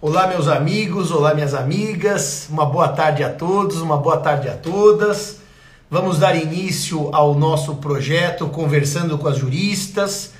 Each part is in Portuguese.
Olá, meus amigos, olá, minhas amigas, uma boa tarde a todos, uma boa tarde a todas. Vamos dar início ao nosso projeto Conversando com as Juristas.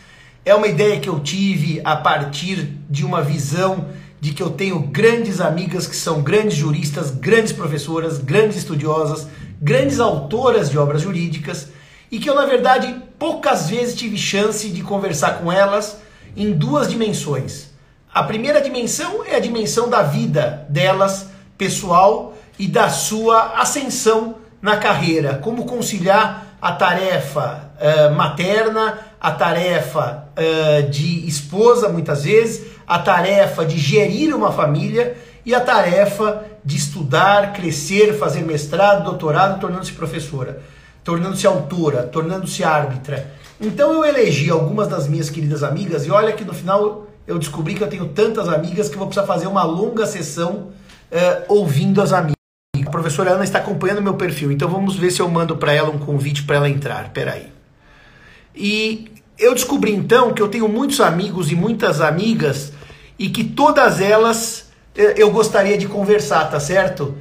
É uma ideia que eu tive a partir de uma visão de que eu tenho grandes amigas que são grandes juristas, grandes professoras, grandes estudiosas, grandes autoras de obras jurídicas e que eu, na verdade, poucas vezes tive chance de conversar com elas em duas dimensões. A primeira dimensão é a dimensão da vida delas, pessoal, e da sua ascensão na carreira. Como conciliar a tarefa uh, materna, a tarefa uh, de esposa, muitas vezes, a tarefa de gerir uma família e a tarefa de estudar, crescer, fazer mestrado, doutorado, tornando-se professora, tornando-se autora, tornando-se árbitra. Então eu elegi algumas das minhas queridas amigas e olha que no final eu descobri que eu tenho tantas amigas que vou precisar fazer uma longa sessão uh, ouvindo as amigas. A professora Ana está acompanhando meu perfil, então vamos ver se eu mando para ela um convite para ela entrar. Peraí. E eu descobri então que eu tenho muitos amigos e muitas amigas e que todas elas uh, eu gostaria de conversar, tá certo?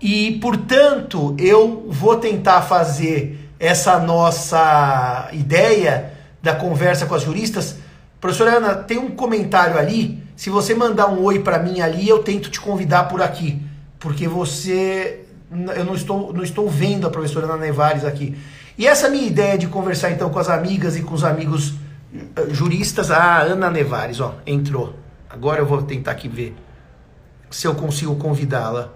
E portanto eu vou tentar fazer essa nossa ideia da conversa com as juristas Professora Ana, tem um comentário ali. Se você mandar um oi para mim ali, eu tento te convidar por aqui. Porque você. Eu não estou, não estou vendo a professora Ana Nevares aqui. E essa minha ideia de conversar então com as amigas e com os amigos uh, juristas. Ah, Ana Nevares, ó, entrou. Agora eu vou tentar aqui ver se eu consigo convidá-la.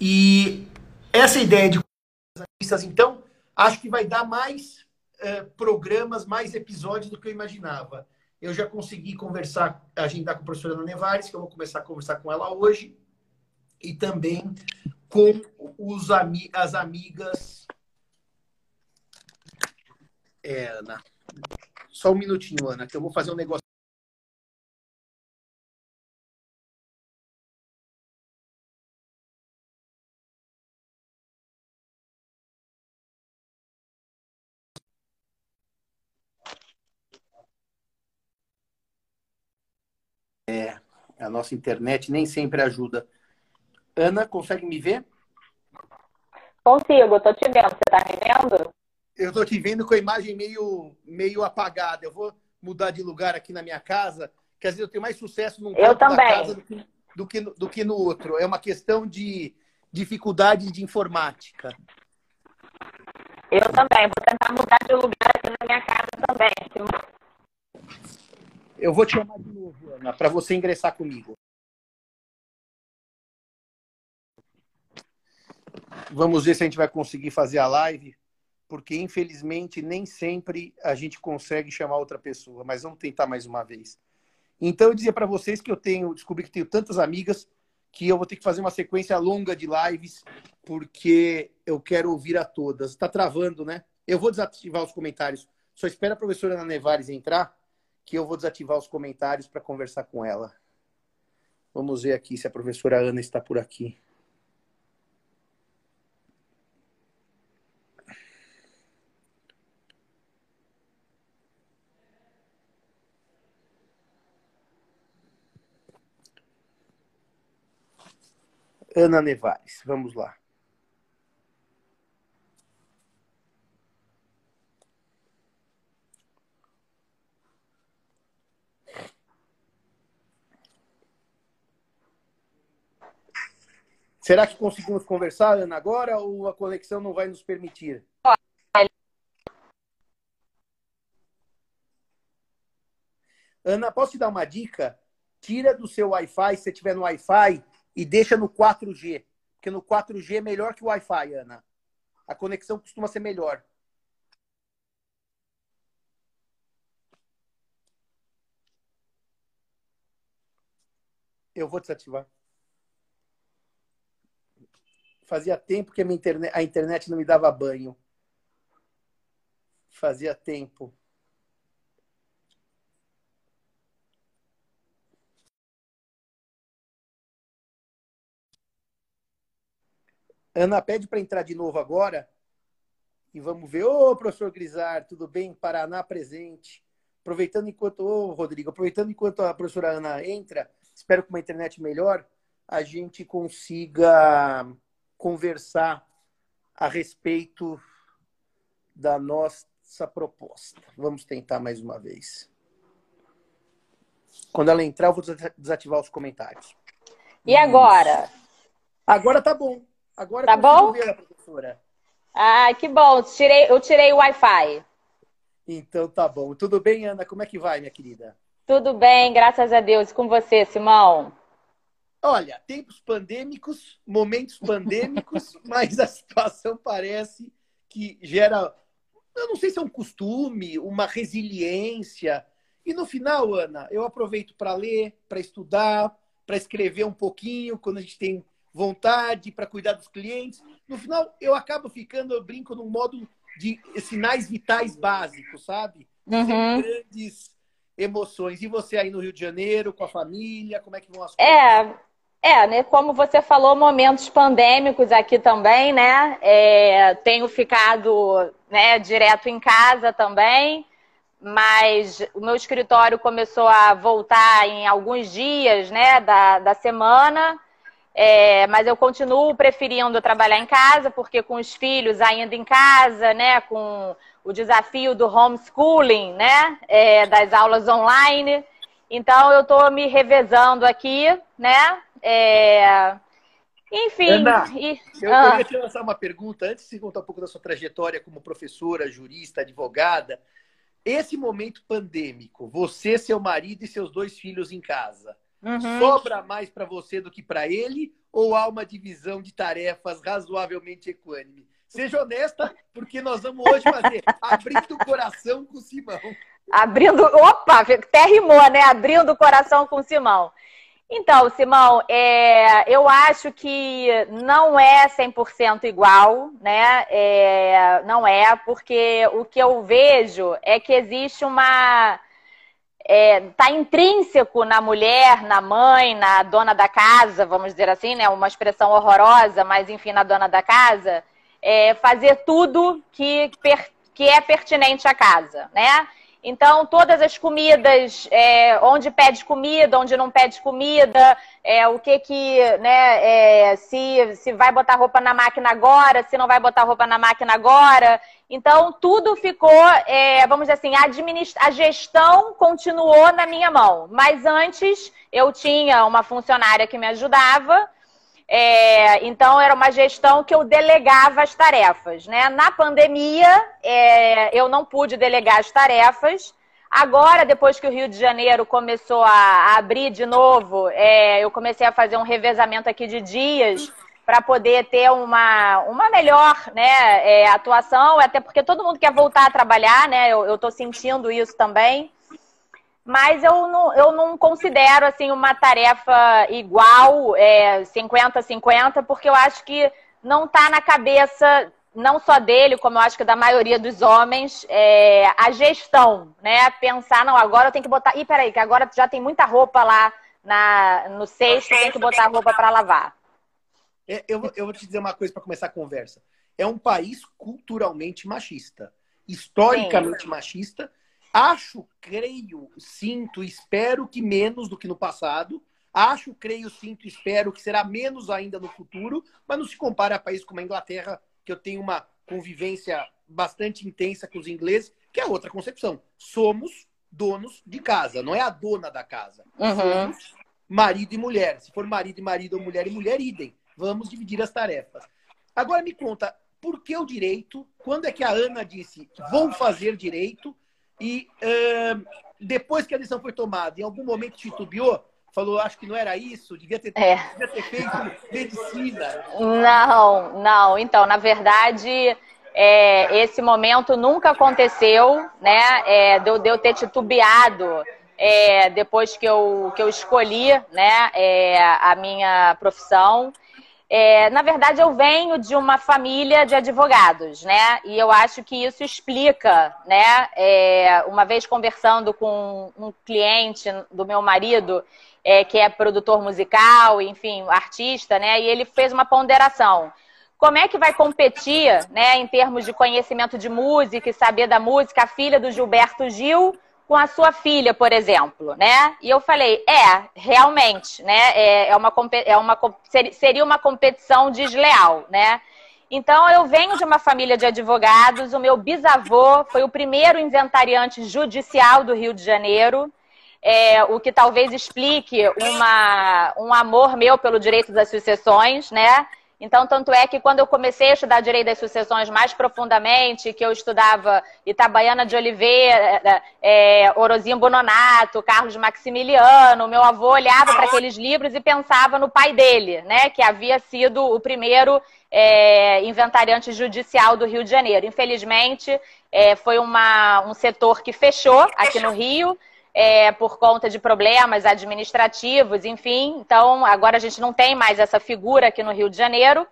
E essa ideia de juristas, então, acho que vai dar mais uh, programas, mais episódios do que eu imaginava. Eu já consegui conversar, agendar com a professora Ana Nevares, que eu vou começar a conversar com ela hoje, e também com os ami as amigas. É, Ana. Só um minutinho, Ana, que eu vou fazer um negócio. É, a nossa internet nem sempre ajuda. Ana, consegue me ver? Consigo, estou te vendo. Você está me vendo? Eu estou te vendo com a imagem meio, meio apagada. Eu vou mudar de lugar aqui na minha casa, que às vezes eu tenho mais sucesso num eu também. da casa do que, do, que, do que no outro. É uma questão de dificuldade de informática. Eu também. Vou tentar mudar de lugar aqui na minha casa também. Eu vou te chamar de novo, Ana, para você ingressar comigo. Vamos ver se a gente vai conseguir fazer a live, porque infelizmente nem sempre a gente consegue chamar outra pessoa, mas vamos tentar mais uma vez. Então eu dizia para vocês que eu tenho, descobri que tenho tantas amigas que eu vou ter que fazer uma sequência longa de lives, porque eu quero ouvir a todas. Está travando, né? Eu vou desativar os comentários. Só espera a professora Ana Nevares entrar que eu vou desativar os comentários para conversar com ela. Vamos ver aqui se a professora Ana está por aqui. Ana Nevares, vamos lá. Será que conseguimos conversar, Ana, agora ou a conexão não vai nos permitir? Ana, posso te dar uma dica? Tira do seu Wi-Fi, se você estiver no Wi-Fi, e deixa no 4G. Porque no 4G é melhor que o Wi-Fi, Ana. A conexão costuma ser melhor. Eu vou desativar. Fazia tempo que a, internet, a internet não me dava banho. Fazia tempo. Ana pede para entrar de novo agora. E vamos ver. Ô, professor Grisar, tudo bem? Paraná presente. Aproveitando enquanto, ô, Rodrigo, aproveitando enquanto a professora Ana entra, espero com uma internet melhor, a gente consiga conversar a respeito da nossa proposta. Vamos tentar mais uma vez. Quando ela entrar, eu vou desativar os comentários. E agora? Agora tá bom. Agora tá bom? Ver a professora. Ah, que bom. Tirei, eu tirei o Wi-Fi. Então tá bom. Tudo bem, Ana? Como é que vai, minha querida? Tudo bem, graças a Deus. E com você, Simão? Olha, tempos pandêmicos, momentos pandêmicos, mas a situação parece que gera, eu não sei se é um costume, uma resiliência. E no final, Ana, eu aproveito para ler, para estudar, para escrever um pouquinho, quando a gente tem vontade, para cuidar dos clientes. No final, eu acabo ficando, eu brinco num modo de sinais vitais básicos, sabe? Uhum. Sem grandes emoções. E você aí no Rio de Janeiro, com a família, como é que vão as coisas? É, é né? Como você falou, momentos pandêmicos aqui também, né? É, tenho ficado né, direto em casa também, mas o meu escritório começou a voltar em alguns dias, né, da, da semana. É, mas eu continuo preferindo trabalhar em casa, porque com os filhos ainda em casa, né, com o desafio do homeschooling, né, é, das aulas online. Então eu estou me revezando aqui, né? É... Enfim. Ana, e... eu, ah. queria te lançar uma pergunta antes de contar um pouco da sua trajetória como professora, jurista, advogada. Esse momento pandêmico, você, seu marido e seus dois filhos em casa, Uhum. Sobra mais para você do que para ele ou há uma divisão de tarefas razoavelmente equânime? Seja honesta, porque nós vamos hoje fazer abrindo o coração com o Simão. Abrindo, opa, até rimou, né? Abrindo o coração com o Simão. Então, Simão, é, eu acho que não é 100% igual, né? É, não é, porque o que eu vejo é que existe uma está é, tá intrínseco na mulher, na mãe, na dona da casa, vamos dizer assim, né? Uma expressão horrorosa, mas enfim, na dona da casa, é, fazer tudo que, que é pertinente à casa, né? Então, todas as comidas, é, onde pede comida, onde não pede comida, é, o que que, né, é, se, se vai botar roupa na máquina agora, se não vai botar roupa na máquina agora. Então, tudo ficou, é, vamos dizer assim, a, a gestão continuou na minha mão. Mas antes, eu tinha uma funcionária que me ajudava, é, então, era uma gestão que eu delegava as tarefas. Né? Na pandemia, é, eu não pude delegar as tarefas. Agora, depois que o Rio de Janeiro começou a, a abrir de novo, é, eu comecei a fazer um revezamento aqui de dias para poder ter uma, uma melhor né, é, atuação, até porque todo mundo quer voltar a trabalhar, né? Eu estou sentindo isso também mas eu não, eu não considero assim uma tarefa igual, é, 50-50, porque eu acho que não está na cabeça não só dele, como eu acho que da maioria dos homens, é, a gestão, né? Pensar, não, agora eu tenho que botar. Ih, peraí, que agora já tem muita roupa lá na, no cesto, tem que botar roupa para lavar. É, eu, eu vou te dizer uma coisa para começar a conversa. É um país culturalmente machista, historicamente Sim. machista, Acho, creio, sinto, espero que menos do que no passado. Acho, creio, sinto, espero que será menos ainda no futuro, mas não se compara a países como a Inglaterra, que eu tenho uma convivência bastante intensa com os ingleses, que é outra concepção. Somos donos de casa, não é a dona da casa. Uhum. Somos marido e mulher. Se for marido e marido ou mulher e mulher, idem. Vamos dividir as tarefas. Agora me conta, por que o direito? Quando é que a Ana disse, vou fazer direito? E uh, depois que a decisão foi tomada, em algum momento titubeou? Falou, acho que não era isso, devia ter, é. devia ter feito medicina. Não, não. Então, na verdade, é, esse momento nunca aconteceu, né? É, de, de eu ter titubeado é, depois que eu, que eu escolhi né, é, a minha profissão. É, na verdade, eu venho de uma família de advogados, né? E eu acho que isso explica, né? É, uma vez conversando com um cliente do meu marido, é, que é produtor musical, enfim, artista, né? E ele fez uma ponderação. Como é que vai competir, né, em termos de conhecimento de música e saber da música, a filha do Gilberto Gil com a sua filha, por exemplo, né? E eu falei, é, realmente, né? É, é uma, é uma, seria uma competição desleal, né? Então, eu venho de uma família de advogados. O meu bisavô foi o primeiro inventariante judicial do Rio de Janeiro, é, o que talvez explique uma, um amor meu pelo direito das sucessões, né? Então, tanto é que quando eu comecei a estudar direito das sucessões mais profundamente, que eu estudava Itabaiana de Oliveira, é, Orozinho Bononato, Carlos Maximiliano, meu avô olhava para aqueles livros e pensava no pai dele, né? Que havia sido o primeiro é, inventariante judicial do Rio de Janeiro. Infelizmente, é, foi uma, um setor que fechou aqui no Rio é, por conta de problemas administrativos, enfim. Então, agora a gente não tem mais essa figura aqui no Rio de Janeiro.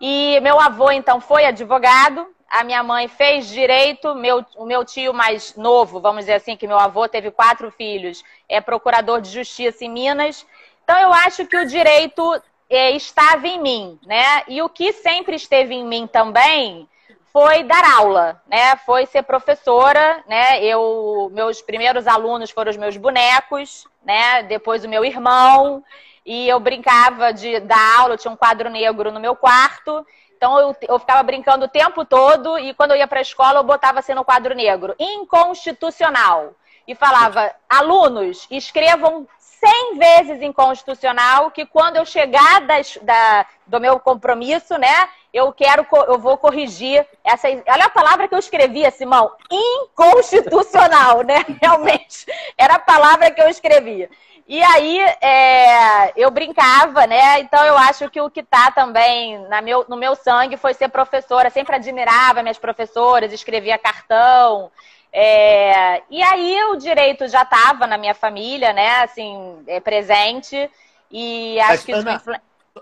E meu avô, então, foi advogado, a minha mãe fez direito, meu, o meu tio mais novo, vamos dizer assim, que meu avô teve quatro filhos, é procurador de justiça em Minas. Então, eu acho que o direito é, estava em mim, né? E o que sempre esteve em mim também foi dar aula, né? Foi ser professora, né? Eu, meus primeiros alunos foram os meus bonecos, né? Depois o meu irmão e eu brincava de dar aula, tinha um quadro negro no meu quarto. Então eu, eu ficava brincando o tempo todo e quando eu ia para a escola eu botava assim no quadro negro, inconstitucional. E falava, alunos, escrevam 100 vezes inconstitucional que quando eu chegar das, da, do meu compromisso, né, eu quero, eu vou corrigir essa. Olha a palavra que eu escrevia, Simão, inconstitucional, né? Realmente, era a palavra que eu escrevia. E aí é, eu brincava, né? Então eu acho que o que está também na meu, no meu sangue foi ser professora. Sempre admirava minhas professoras, escrevia cartão. É, e aí o direito já estava na minha família, né? Assim, é presente. E acho Mas, que Ana, isso...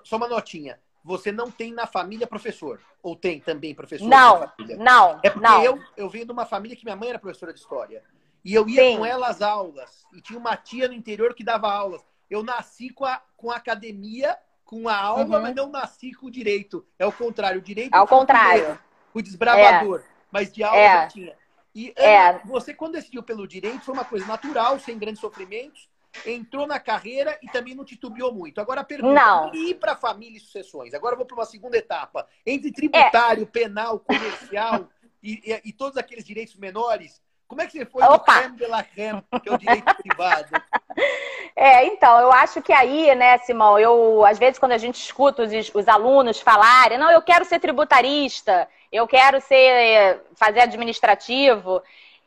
Só uma notinha. Você não tem na família professor? Ou tem também professor? Não, não. É porque não. Eu, eu venho de uma família que minha mãe era professora de história. E eu ia Sim. com ela às aulas. E tinha uma tia no interior que dava aulas. Eu nasci com a, com a academia, com a aula, uhum. mas não nasci com o direito. É o contrário. O direito. Ao contrário. O desbravador. É. Mas de aula é. já tinha. E Ana, é. você, quando decidiu pelo direito, foi uma coisa natural, sem grandes sofrimentos, entrou na carreira e também não titubeou muito. Agora a pergunta não. ir para família e sucessões. Agora eu vou para uma segunda etapa. Entre tributário, é. penal, comercial e, e, e, todos aqueles direitos menores, como é que você foi Opa. do creme de la creme, que é o direito privado? É, então, eu acho que aí, né, Simão, eu, às vezes, quando a gente escuta os, os alunos falarem, não, eu quero ser tributarista, eu quero ser, fazer administrativo,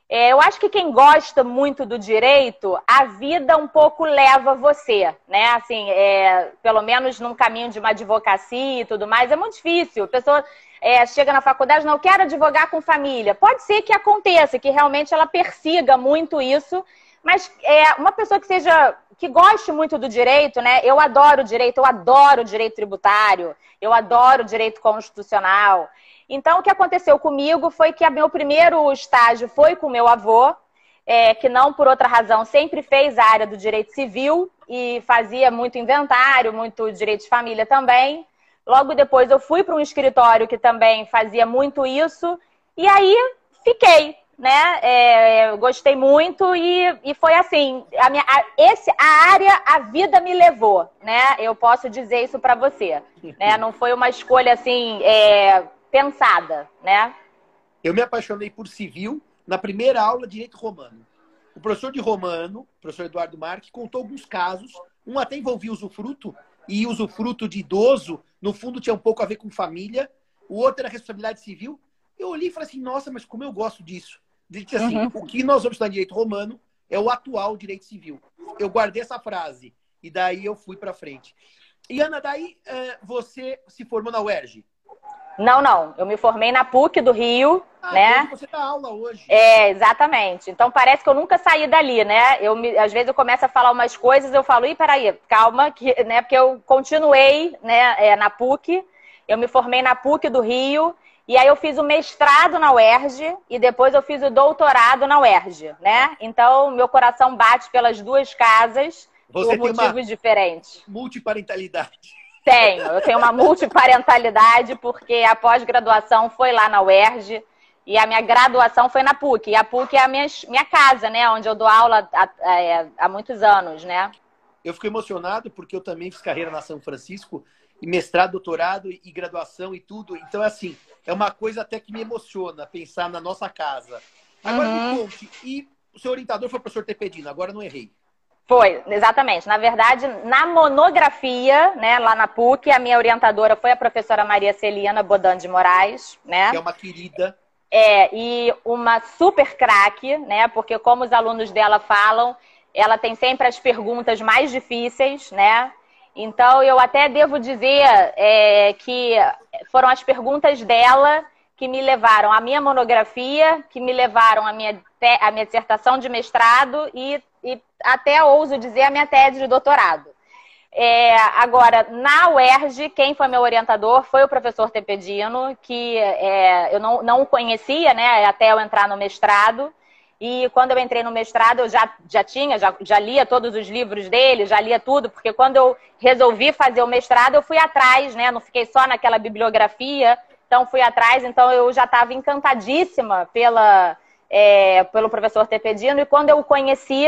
é, eu acho que quem gosta muito do direito, a vida um pouco leva você, né? Assim, é, pelo menos num caminho de uma advocacia e tudo mais, é muito difícil. A pessoa é, chega na faculdade, não quero advogar com família. Pode ser que aconteça, que realmente ela persiga muito isso, mas é, uma pessoa que seja que goste muito do direito, né? Eu adoro direito, eu adoro direito tributário, eu adoro direito constitucional. Então, o que aconteceu comigo foi que meu primeiro estágio foi com meu avô, é, que não por outra razão sempre fez a área do direito civil e fazia muito inventário, muito direito de família também. Logo depois eu fui para um escritório que também fazia muito isso e aí fiquei, né? É, gostei muito e, e foi assim, a minha, a, esse, a área a vida me levou, né? Eu posso dizer isso para você, né? Não foi uma escolha assim é, pensada, né? Eu me apaixonei por civil na primeira aula de direito romano. O professor de romano, professor Eduardo Marques, contou alguns casos. Um até envolvia usufruto, e usufruto de idoso, no fundo, tinha um pouco a ver com família. O outro era responsabilidade civil. Eu olhei e falei assim, nossa, mas como eu gosto disso. Ele disse assim, uhum. o que nós vamos estudar em direito romano é o atual direito civil. Eu guardei essa frase e daí eu fui para frente. E Ana, daí eh, você se formou na UERJ? Não, não. Eu me formei na PUC do Rio, ah, né? Você dá aula hoje. É, exatamente. Então parece que eu nunca saí dali, né? Eu me, às vezes eu começo a falar umas coisas, eu falo, ih, peraí, calma, que, né? Porque eu continuei, né, é, na PUC. Eu me formei na PUC do Rio. E aí eu fiz o mestrado na UERJ e depois eu fiz o doutorado na UERJ, né? Então meu coração bate pelas duas casas Você por motivos diferentes. Multiparentalidade. Tenho, eu tenho uma multiparentalidade porque a pós-graduação foi lá na UERJ E a minha graduação foi na PUC. E a PUC é a minha, minha casa, né? Onde eu dou aula há, há, há muitos anos, né? Eu fico emocionado porque eu também fiz carreira na São Francisco, e mestrado, doutorado e graduação e tudo. Então, assim, é uma coisa até que me emociona pensar na nossa casa. Agora uhum. me conte, e o seu orientador foi o professor Tepedino, agora não errei. Foi, exatamente. Na verdade, na monografia, né, lá na PUC, a minha orientadora foi a professora Maria Celina Bodan de Moraes, né? Que é uma querida. É, e uma super craque, né? Porque como os alunos dela falam, ela tem sempre as perguntas mais difíceis, né? Então eu até devo dizer é, que foram as perguntas dela que me levaram à minha monografia, que me levaram à minha, à minha dissertação de mestrado e, e até ouso dizer a minha tese de doutorado. É, agora, na UERJ, quem foi meu orientador foi o professor Tepedino, que é, eu não, não o conhecia né, até eu entrar no mestrado. E quando eu entrei no mestrado, eu já, já tinha, já, já lia todos os livros dele, já lia tudo, porque quando eu resolvi fazer o mestrado, eu fui atrás, né? Não fiquei só naquela bibliografia, então fui atrás, então eu já estava encantadíssima pela, é, pelo professor Tepedino, e quando eu o conheci,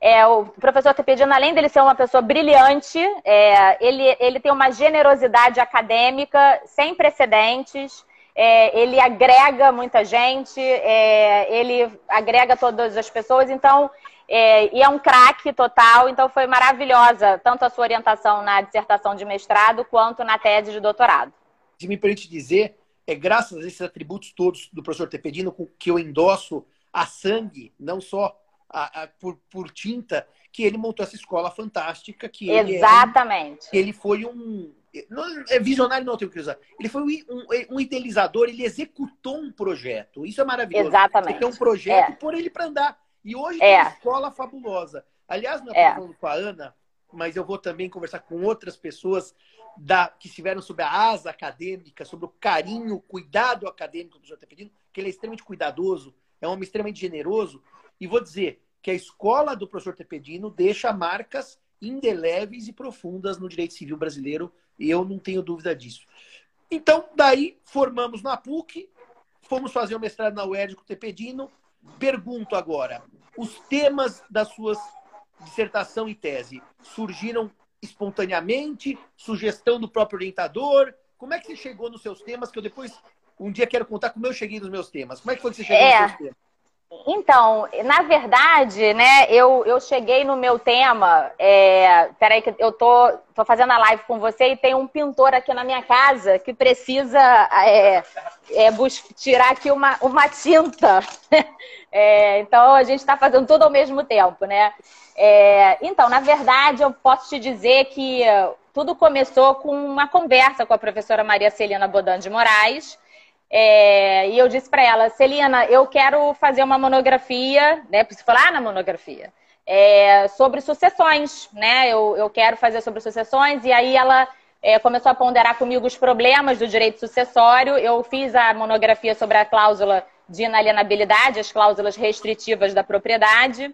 é, o professor Tepedino, além dele ser uma pessoa brilhante, é, ele, ele tem uma generosidade acadêmica sem precedentes, é, ele agrega muita gente, é, ele agrega todas as pessoas, então, é, e é um craque total, então foi maravilhosa, tanto a sua orientação na dissertação de mestrado, quanto na tese de doutorado. Se me permite dizer, é graças a esses atributos todos do professor Tepedino que eu endosso a sangue, não só a, a, por, por, tinta, que ele montou essa escola fantástica. Que Exatamente. Ele, é um, ele foi um. Não, é visionário não tenho que usar. Ele foi um, um, idealizador, ele executou um projeto. Isso é maravilhoso. Exatamente. Ele tem um projeto é. por ele para andar. E hoje é. tem uma escola fabulosa. Aliás, não é falando com a Ana, mas eu vou também conversar com outras pessoas da, que estiveram sob a asa acadêmica, sobre o carinho, o cuidado acadêmico que o professor está pedindo, que ele é extremamente cuidadoso, é um homem extremamente generoso. E vou dizer, que a escola do professor Tepedino deixa marcas indeléveis e profundas no direito civil brasileiro, e eu não tenho dúvida disso. Então, daí, formamos na PUC, fomos fazer o mestrado na UERJ com o Tepedino. Pergunto agora, os temas das suas dissertação e tese surgiram espontaneamente? Sugestão do próprio orientador? Como é que você chegou nos seus temas? Que eu depois, um dia, quero contar como eu cheguei nos meus temas. Como é que foi que você chegou é. nos seus temas? Então, na verdade, né, eu, eu cheguei no meu tema. É, peraí, que eu tô, tô fazendo a live com você e tem um pintor aqui na minha casa que precisa é, é, tirar aqui uma, uma tinta. É, então, a gente está fazendo tudo ao mesmo tempo, né? É, então, na verdade, eu posso te dizer que tudo começou com uma conversa com a professora Maria Celina Bodan de Moraes é, e eu disse para ela, Celina, eu quero fazer uma monografia, né? Preciso falar na monografia. É, sobre sucessões, né? Eu, eu quero fazer sobre sucessões, e aí ela é, começou a ponderar comigo os problemas do direito sucessório. Eu fiz a monografia sobre a cláusula de inalienabilidade, as cláusulas restritivas da propriedade.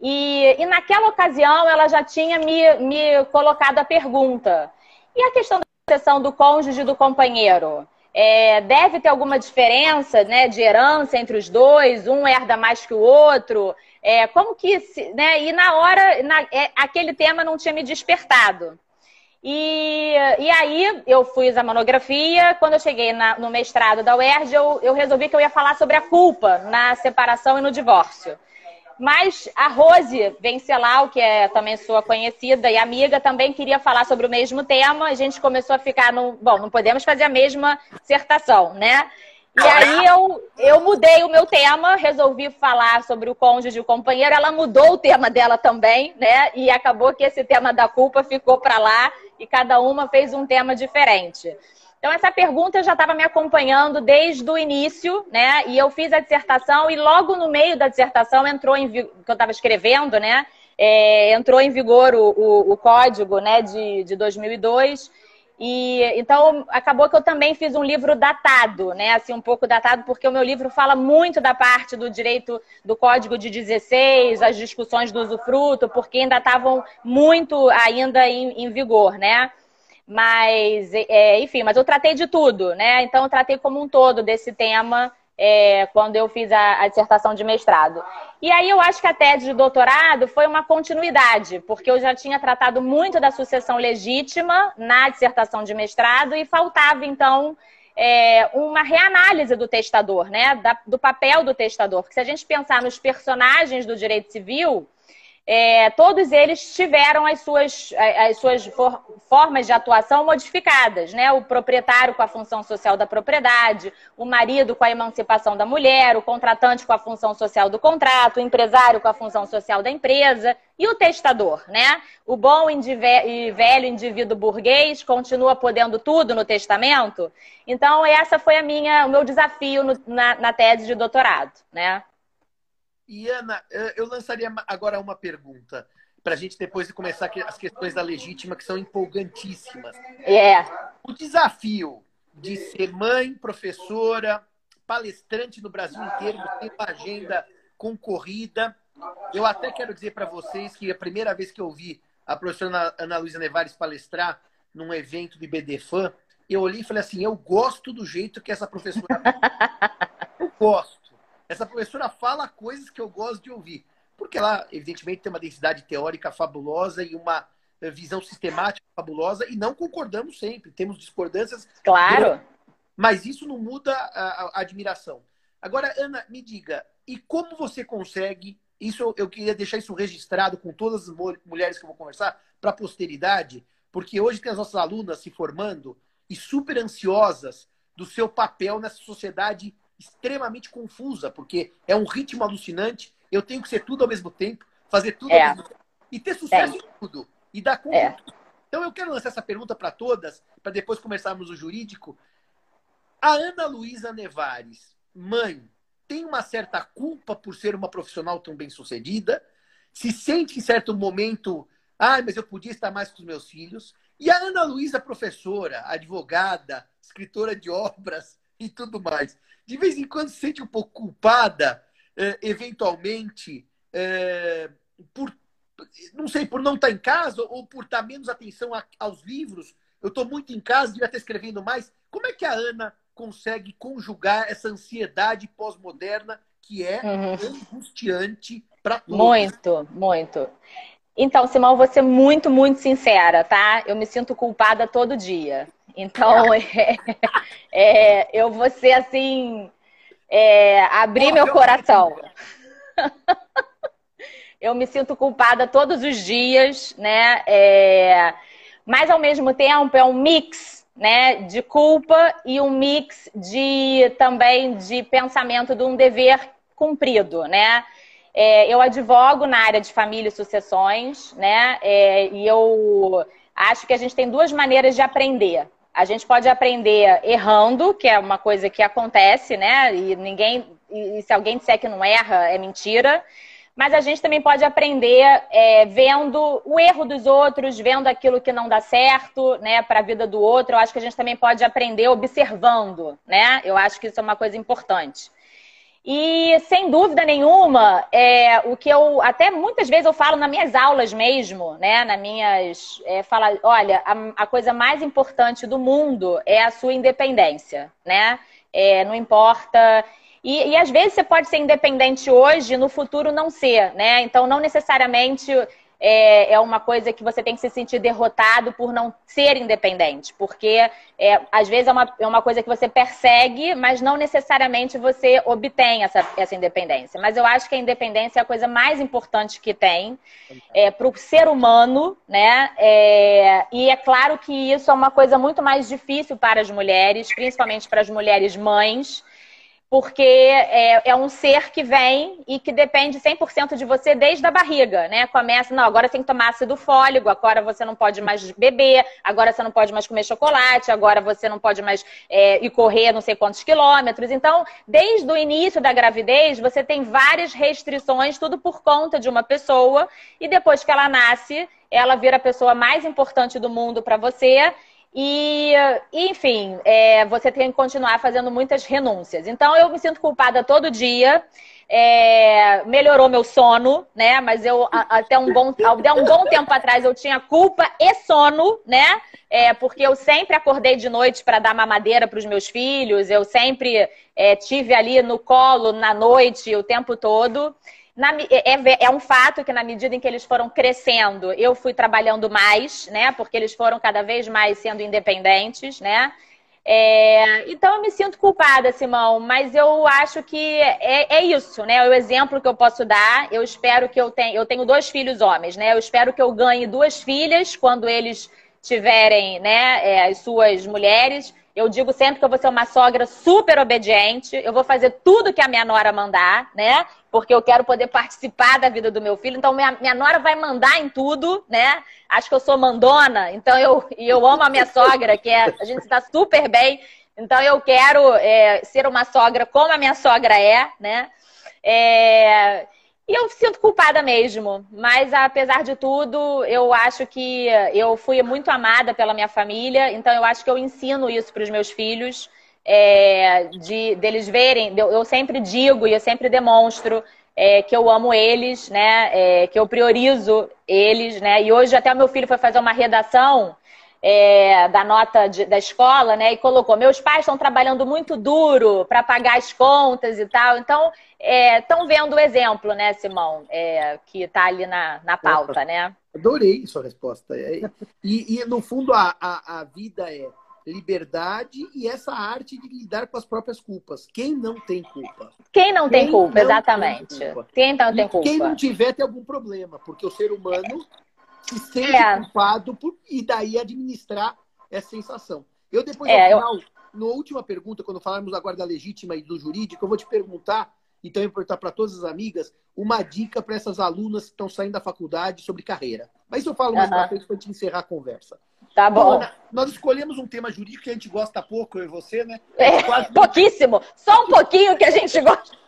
E, e naquela ocasião ela já tinha me, me colocado a pergunta: e a questão da sucessão do cônjuge e do companheiro? É, deve ter alguma diferença né, de herança entre os dois, um herda mais que o outro. É, como que. Se, né, e na hora, na, é, aquele tema não tinha me despertado. E, e aí eu fiz a monografia. Quando eu cheguei na, no mestrado da UERJ, eu, eu resolvi que eu ia falar sobre a culpa na separação e no divórcio. Mas a Rose Vencelau, que é também sua conhecida e amiga, também queria falar sobre o mesmo tema. A gente começou a ficar no. Bom, não podemos fazer a mesma dissertação, né? E aí eu, eu mudei o meu tema, resolvi falar sobre o cônjuge e o companheiro. Ela mudou o tema dela também, né? E acabou que esse tema da culpa ficou para lá e cada uma fez um tema diferente. Então, essa pergunta já estava me acompanhando desde o início, né? E eu fiz a dissertação e logo no meio da dissertação entrou em que eu estava escrevendo, né? É, entrou em vigor o, o, o código né, de, de 2002. E então acabou que eu também fiz um livro datado, né? Assim, um pouco datado, porque o meu livro fala muito da parte do direito do Código de 16, as discussões do usufruto, porque ainda estavam muito ainda em, em vigor, né? Mas, é, enfim, mas eu tratei de tudo, né? Então, eu tratei como um todo desse tema é, quando eu fiz a, a, dissertação de mestrado. E aí eu acho que a tese de doutorado foi uma continuidade, porque eu já tinha tratado muito da sucessão legítima na dissertação de mestrado e faltava, então, é, uma reanálise do testador, né? Da, do papel do testador. Porque se a gente pensar nos personagens do direito civil, é, todos eles tiveram as suas, as suas for, formas de atuação modificadas, né? O proprietário com a função social da propriedade, o marido com a emancipação da mulher, o contratante com a função social do contrato, o empresário com a função social da empresa e o testador, né? O bom e velho indivíduo burguês continua podendo tudo no testamento. Então, essa foi a minha, o meu desafio no, na, na tese de doutorado, né? E Ana, eh, eu lançaria agora uma pergunta para a gente depois começar as questões da legítima que são empolgantíssimas. É. O desafio de ser mãe, professora, palestrante no Brasil inteiro, ter uma agenda concorrida. Eu até quero dizer para vocês que a primeira vez que eu vi a professora Ana Luísa Nevares palestrar num evento de BDFAN, eu olhei e falei assim: eu gosto do jeito que essa professora. eu gosto. Essa professora fala coisas que eu gosto de ouvir. Porque ela, evidentemente, tem uma densidade teórica fabulosa e uma eh, visão sistemática fabulosa, e não concordamos sempre, temos discordâncias. Claro. Mas isso não muda a, a admiração. Agora, Ana, me diga, e como você consegue isso eu queria deixar isso registrado com todas as mulheres que eu vou conversar para a posteridade, porque hoje tem as nossas alunas se formando e super ansiosas do seu papel nessa sociedade extremamente confusa, porque é um ritmo alucinante, eu tenho que ser tudo ao mesmo tempo, fazer tudo é. ao mesmo tempo, e ter sucesso é. em tudo, e dar conta é. Então eu quero lançar essa pergunta para todas, para depois começarmos o jurídico. A Ana Luísa Nevares, mãe, tem uma certa culpa por ser uma profissional tão bem sucedida? Se sente em certo momento, ah, mas eu podia estar mais com os meus filhos? E a Ana Luísa, professora, advogada, escritora de obras e tudo mais, de vez em quando se sente um pouco culpada, é, eventualmente, é, por, não sei, por não estar em casa ou por estar menos atenção a, aos livros. Eu estou muito em casa, devia estar escrevendo mais. Como é que a Ana consegue conjugar essa ansiedade pós-moderna que é uhum. angustiante para todos? Muito, muito. Então, Simão, vou ser muito, muito sincera, tá? Eu me sinto culpada todo dia. Então, é, é, eu vou ser assim, é, abrir meu coração. eu me sinto culpada todos os dias, né? É, mas ao mesmo tempo é um mix, né, de culpa e um mix de também de pensamento de um dever cumprido, né? É, eu advogo na área de família e sucessões, né? É, e eu acho que a gente tem duas maneiras de aprender. A gente pode aprender errando, que é uma coisa que acontece, né? E ninguém. E se alguém disser que não erra, é mentira. Mas a gente também pode aprender é, vendo o erro dos outros, vendo aquilo que não dá certo, né, para a vida do outro. Eu acho que a gente também pode aprender observando, né? Eu acho que isso é uma coisa importante. E sem dúvida nenhuma, é, o que eu até muitas vezes eu falo nas minhas aulas mesmo, né? Nas minhas. É, fala, olha, a, a, coisa mais importante do mundo é a sua independência, né? É, não importa. E, e às vezes você pode ser independente hoje, no futuro não ser, né? Então não necessariamente é, é uma coisa que você tem que se sentir derrotado por não ser independente, porque é, às vezes é uma, é uma coisa que você persegue, mas não necessariamente você obtém essa, essa independência. Mas eu acho que a independência é a coisa mais importante que tem é, para o ser humano, né? É, e é claro que isso é uma coisa muito mais difícil para as mulheres, principalmente para as mulheres mães porque é, é, um ser que vem e que depende 100% de você desde a barriga, né? Começa, não, agora tem que tomar ácido fólico, agora você não pode mais beber, agora você não pode mais comer chocolate, agora você não pode mais é, ir correr não sei quantos quilômetros. Então, desde o início da gravidez, você tem várias restrições, tudo por conta de uma pessoa, e depois que ela nasce, ela vira a pessoa mais importante do mundo para você E, enfim, é, você tem que continuar fazendo muitas renúncias. Então, eu me sinto culpada todo dia. É, melhorou meu sono, né? Mas eu até um bom, até um bom tempo atrás eu tinha culpa e sono, né? É, porque eu sempre acordei de noite para dar mamadeira para os meus filhos, eu sempre é, tive ali no colo na noite o tempo todo. Na, é, é, é, um fato que na medida em que eles foram crescendo, eu fui trabalhando mais, né? Porque eles foram cada vez mais sendo independentes, né? É, então eu me sinto culpada, Simão, mas eu acho que é, é, isso, né? É o exemplo que eu posso dar. Eu espero que eu tenha. Eu tenho dois filhos homens, né? Eu espero que eu ganhe duas filhas quando eles tiverem, né, é, as suas mulheres. Eu digo sempre que eu vou ser uma sogra super obediente, eu vou fazer tudo que a minha nora mandar, né? Porque eu quero poder participar da vida do meu filho. Então, minha, minha nora vai mandar em tudo, né? Acho que eu sou mandona, então eu, eu amo a minha sogra, que é, a gente está super bem. Então, eu quero é, ser uma sogra como a minha sogra é, né? É, e eu sinto culpada mesmo, mas apesar de tudo, eu acho que eu fui muito amada pela minha família, então eu acho que eu ensino isso para os meus filhos, é, de deles verem. Eu sempre digo e eu sempre demonstro é, que eu amo eles, né? É, que eu priorizo eles, né? E hoje até o meu filho foi fazer uma redação é, da nota de, da escola, né? E colocou: meus pais estão trabalhando muito duro para pagar as contas e tal. Então, estão é, vendo o exemplo, né, Simão? É, que está ali na, na pauta, né? Adorei sua resposta. É, e, e no fundo, a, a, a vida é liberdade e essa arte de lidar com as próprias culpas. Quem não tem culpa? Quem não quem tem culpa, não exatamente. Tem culpa. Quem não tem culpa? Quem não tiver tem algum problema, porque o ser humano se sente é. culpado por, e daí administrar essa sensação. Eu depois, é, final, eu... na última pergunta, quando falarmos da guarda legítima e do jurídico, eu vou te perguntar, e também perguntar para todas as amigas, uma dica para essas alunas que estão saindo da faculdade sobre carreira. Mas eu falo mais uhum. para frente para a gente encerrar a conversa. Tá bom. Ana, nós escolhemos um tema jurídico que a gente gosta pouco, eu e você, né? É, quase... pouquíssimo. Só um pouquinho que a gente gosta.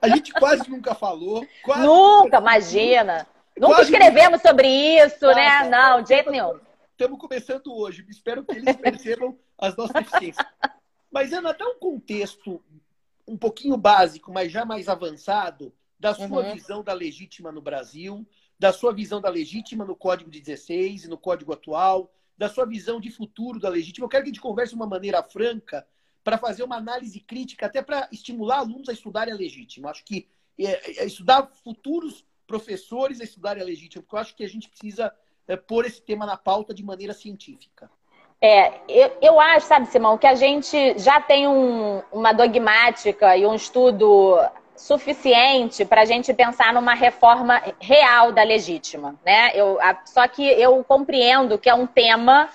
A gente quase nunca falou. nunca, imagina. Nunca escrevemos sobre isso, né? Não, de jeito nenhum. Estamos começando hoje. Espero que eles percebam as nossas deficiências. Mas, Ana, até um contexto um pouquinho básico, mas já mais avançado, da sua uhum. visão da legítima no Brasil, da sua visão da legítima no Código de 16 e no Código atual, da sua visão de futuro da legítima. Eu quero que a gente converse de uma maneira franca para fazer uma análise crítica, até para estimular alunos a estudarem a legítima. Acho que é, é estudar futuros professores a estudarem a legítima, porque eu acho que a gente precisa é, pôr esse tema na pauta de maneira científica. É, eu, eu acho, sabe, Simão, que a gente já tem um, uma dogmática e um estudo suficiente para a gente pensar numa reforma real da legítima, né? Eu, a, só que eu compreendo que é um tema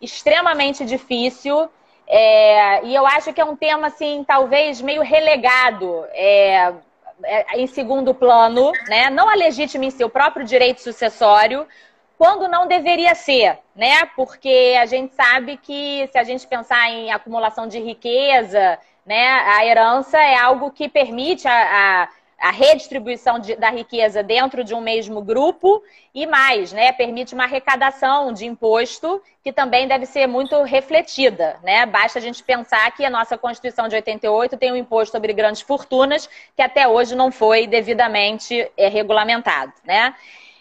extremamente difícil é, e eu acho que é um tema, assim, talvez meio relegado é, em segundo plano, né? Não a legítima em o próprio direito sucessório, quando não deveria ser, né? Porque a gente sabe que se a gente pensar em acumulação de riqueza, né, a herança é algo que permite a, a a redistribuição de, da riqueza dentro de um mesmo grupo e mais, né, permite uma arrecadação de imposto que também deve ser muito refletida, né? Basta a gente pensar que a nossa Constituição de 88 tem um imposto sobre grandes fortunas que até hoje não foi devidamente é, regulamentado, né?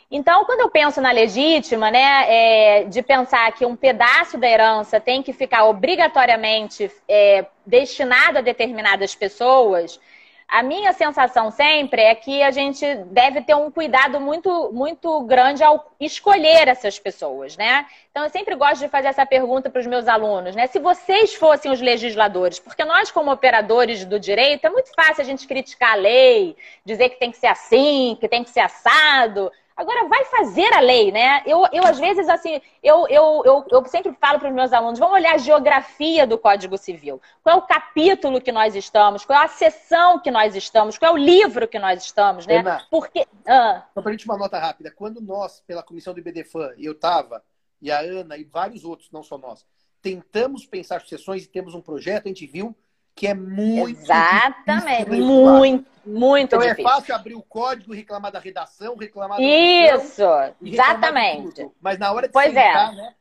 Então, quando eu penso na legítima, né, é, de pensar que um pedaço da herança tem que ficar obrigatoriamente é, destinado a determinadas pessoas, a minha sensação sempre é que a gente deve ter um cuidado muito, muito grande ao escolher essas pessoas, né? Então, eu sempre gosto de fazer essa pergunta para os meus alunos, né? Se vocês fossem os legisladores, porque nós, como operadores do direito, é muito fácil a gente criticar a lei, dizer que tem que ser assim, que tem que ser assado. Agora, vai fazer a lei, né? Eu, eu às vezes, assim, eu, eu, eu, eu sempre falo para os meus alunos, vamos olhar a geografia do Código Civil. Qual é o capítulo que nós estamos? Qual é a seção que nós estamos? Qual é o livro que nós estamos, né? Ana, Porque... Ah. Só para a gente uma nota rápida. Quando nós, pela comissão do IBDFAN, eu estava, e a Ana e vários outros, não só nós, tentamos pensar sucessões e temos um projeto, a gente viu que é muito Exatamente, muito, muito então é difícil. é fácil abrir o código, reclamar da redação, reclamar Isso, exatamente. Mas na hora de pois sentar, é. né?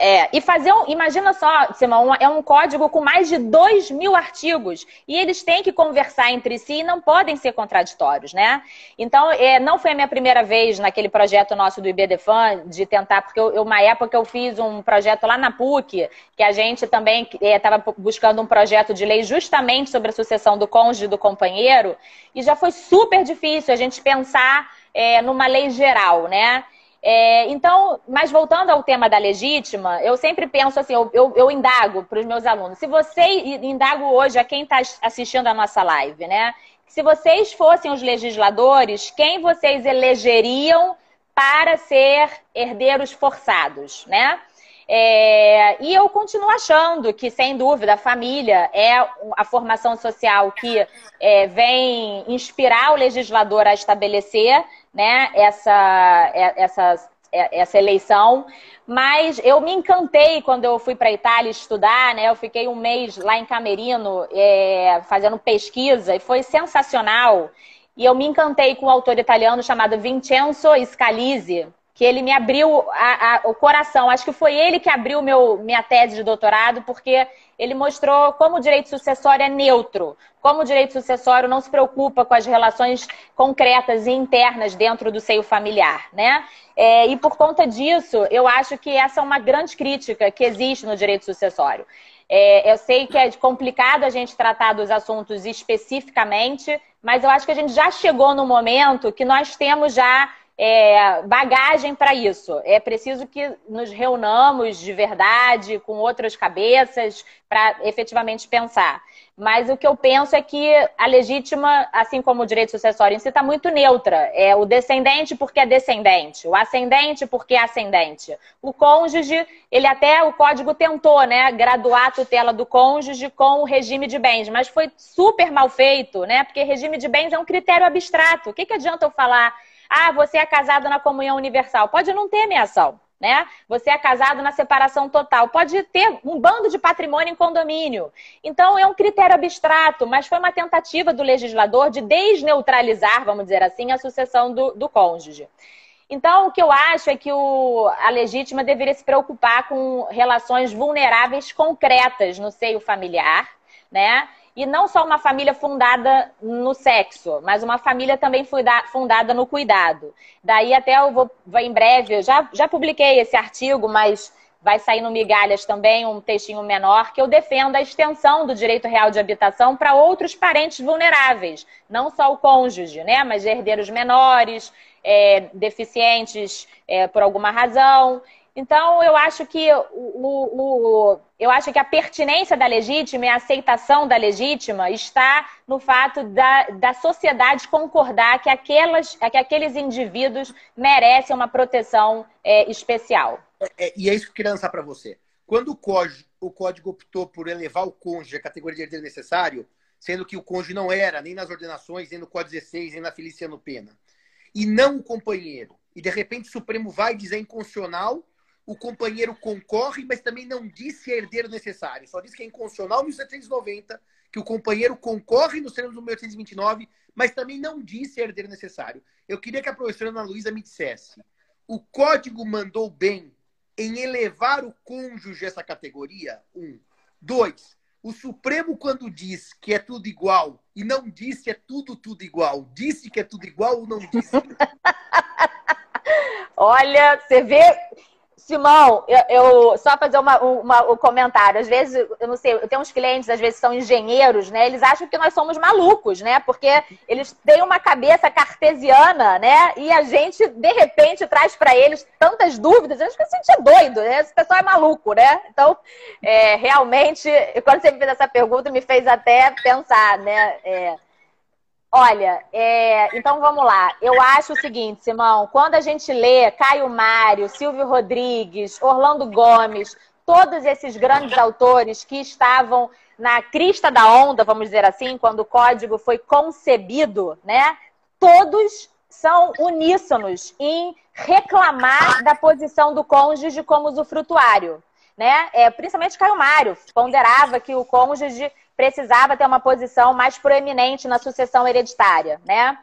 É, e fazer um. Imagina só, Simão, é um código com mais de 2 mil artigos. E eles têm que conversar entre si e não podem ser contraditórios, né? Então, é, não foi a minha primeira vez naquele projeto nosso do IBDFAN de tentar, porque eu, uma época eu fiz um projeto lá na PUC, que a gente também estava é, buscando um projeto de lei justamente sobre a sucessão do cônjuge do companheiro, e já foi super difícil a gente pensar é, numa lei geral, né? É, então, mas voltando ao tema da legítima, eu sempre penso assim, eu, eu, eu indago para os meus alunos. Se você indago hoje a quem está assistindo a nossa live, né? Se vocês fossem os legisladores, quem vocês elegeriam para ser herdeiros forçados, né? É, e eu continuo achando que, sem dúvida, a família é a formação social que é, vem inspirar o legislador a estabelecer né, essa, é, essa, é, essa eleição. Mas eu me encantei quando eu fui para a Itália estudar, né? Eu fiquei um mês lá em Camerino é, fazendo pesquisa e foi sensacional. E eu me encantei com um autor italiano chamado Vincenzo Scalise, que ele me abriu a, a, o coração. Acho que foi ele que abriu meu, minha tese de doutorado, porque ele mostrou como o direito sucessório é neutro, como o direito sucessório não se preocupa com as relações concretas e internas dentro do seio familiar, né? É, e por conta disso, eu acho que essa é uma grande crítica que existe no direito sucessório. É, eu sei que é complicado a gente tratar dos assuntos especificamente, mas eu acho que a gente já chegou no momento que nós temos já é, bagagem para isso. É preciso que nos reunamos de verdade, com outras cabeças, para efetivamente pensar. Mas o que eu penso é que a legítima, assim como o direito sucessório em si, está muito neutra. É o descendente porque é descendente, o ascendente porque é ascendente. O cônjuge, ele até, o código tentou, né, graduar a tutela do cônjuge com o regime de bens, mas foi super mal feito, né, porque regime de bens é um critério abstrato. O que, que adianta eu falar ah, você é casado na comunhão universal. Pode não ter meação, né? Você é casado na separação total. Pode ter um bando de patrimônio em condomínio. Então, é um critério abstrato, mas foi uma tentativa do legislador de desneutralizar, vamos dizer assim, a sucessão do, do cônjuge. Então, o que eu acho é que o, a legítima deveria se preocupar com relações vulneráveis concretas no seio familiar, né? E não só uma família fundada no sexo, mas uma família também fundada no cuidado. Daí até eu vou, em breve, eu já, já publiquei esse artigo, mas vai sair no Migalhas também, um textinho menor, que eu defendo a extensão do direito real de habitação para outros parentes vulneráveis, não só o cônjuge, né? Mas herdeiros menores, é, deficientes é, por alguma razão. Então, eu acho que o, o, o, eu acho que a pertinência da legítima e a aceitação da legítima está no fato da, da sociedade concordar que, aquelas, que aqueles indivíduos merecem uma proteção é, especial. É, é, e é isso que eu queria lançar para você. Quando o código, o código optou por elevar o cônjuge à categoria de herdeiro necessário, sendo que o cônjuge não era nem nas ordenações, nem no Código 16, nem na Feliciano Pena, e não o companheiro, e de repente o Supremo vai dizer inconstitucional o companheiro concorre, mas também não disse herdeiro necessário. Só diz que é inconstitucional 1790, que o companheiro concorre nos termos do 1829, mas também não disse herdeiro necessário. Eu queria que a professora Ana Luísa me dissesse: o código mandou bem em elevar o cônjuge a essa categoria? Um. Dois. O Supremo, quando diz que é tudo igual e não disse é tudo, tudo igual, disse que é tudo igual ou não disse? Olha, você vê Simão, eu, eu, só fazer uma, uma, um comentário. Às vezes, eu não sei, eu tenho uns clientes, às vezes são engenheiros, né? Eles acham que nós somos malucos, né? Porque eles têm uma cabeça cartesiana, né? E a gente, de repente, traz para eles tantas dúvidas. Eles ficam a gente é doido, né? Esse pessoal é maluco, né? Então, é, realmente, quando você me fez essa pergunta, me fez até pensar, né? É, Olha, é, então vamos lá. Eu acho o seguinte, Simão, quando a gente lê Caio Mário, Silvio Rodrigues, Orlando Gomes, todos esses grandes autores que estavam na crista da onda, vamos dizer assim, quando o código foi concebido, né? Todos são uníssonos em reclamar da posição do cônjuge como usufrutuário, né? É, principalmente Caio Mário ponderava que o cônjuge precisava ter uma posição mais proeminente na sucessão hereditária, né?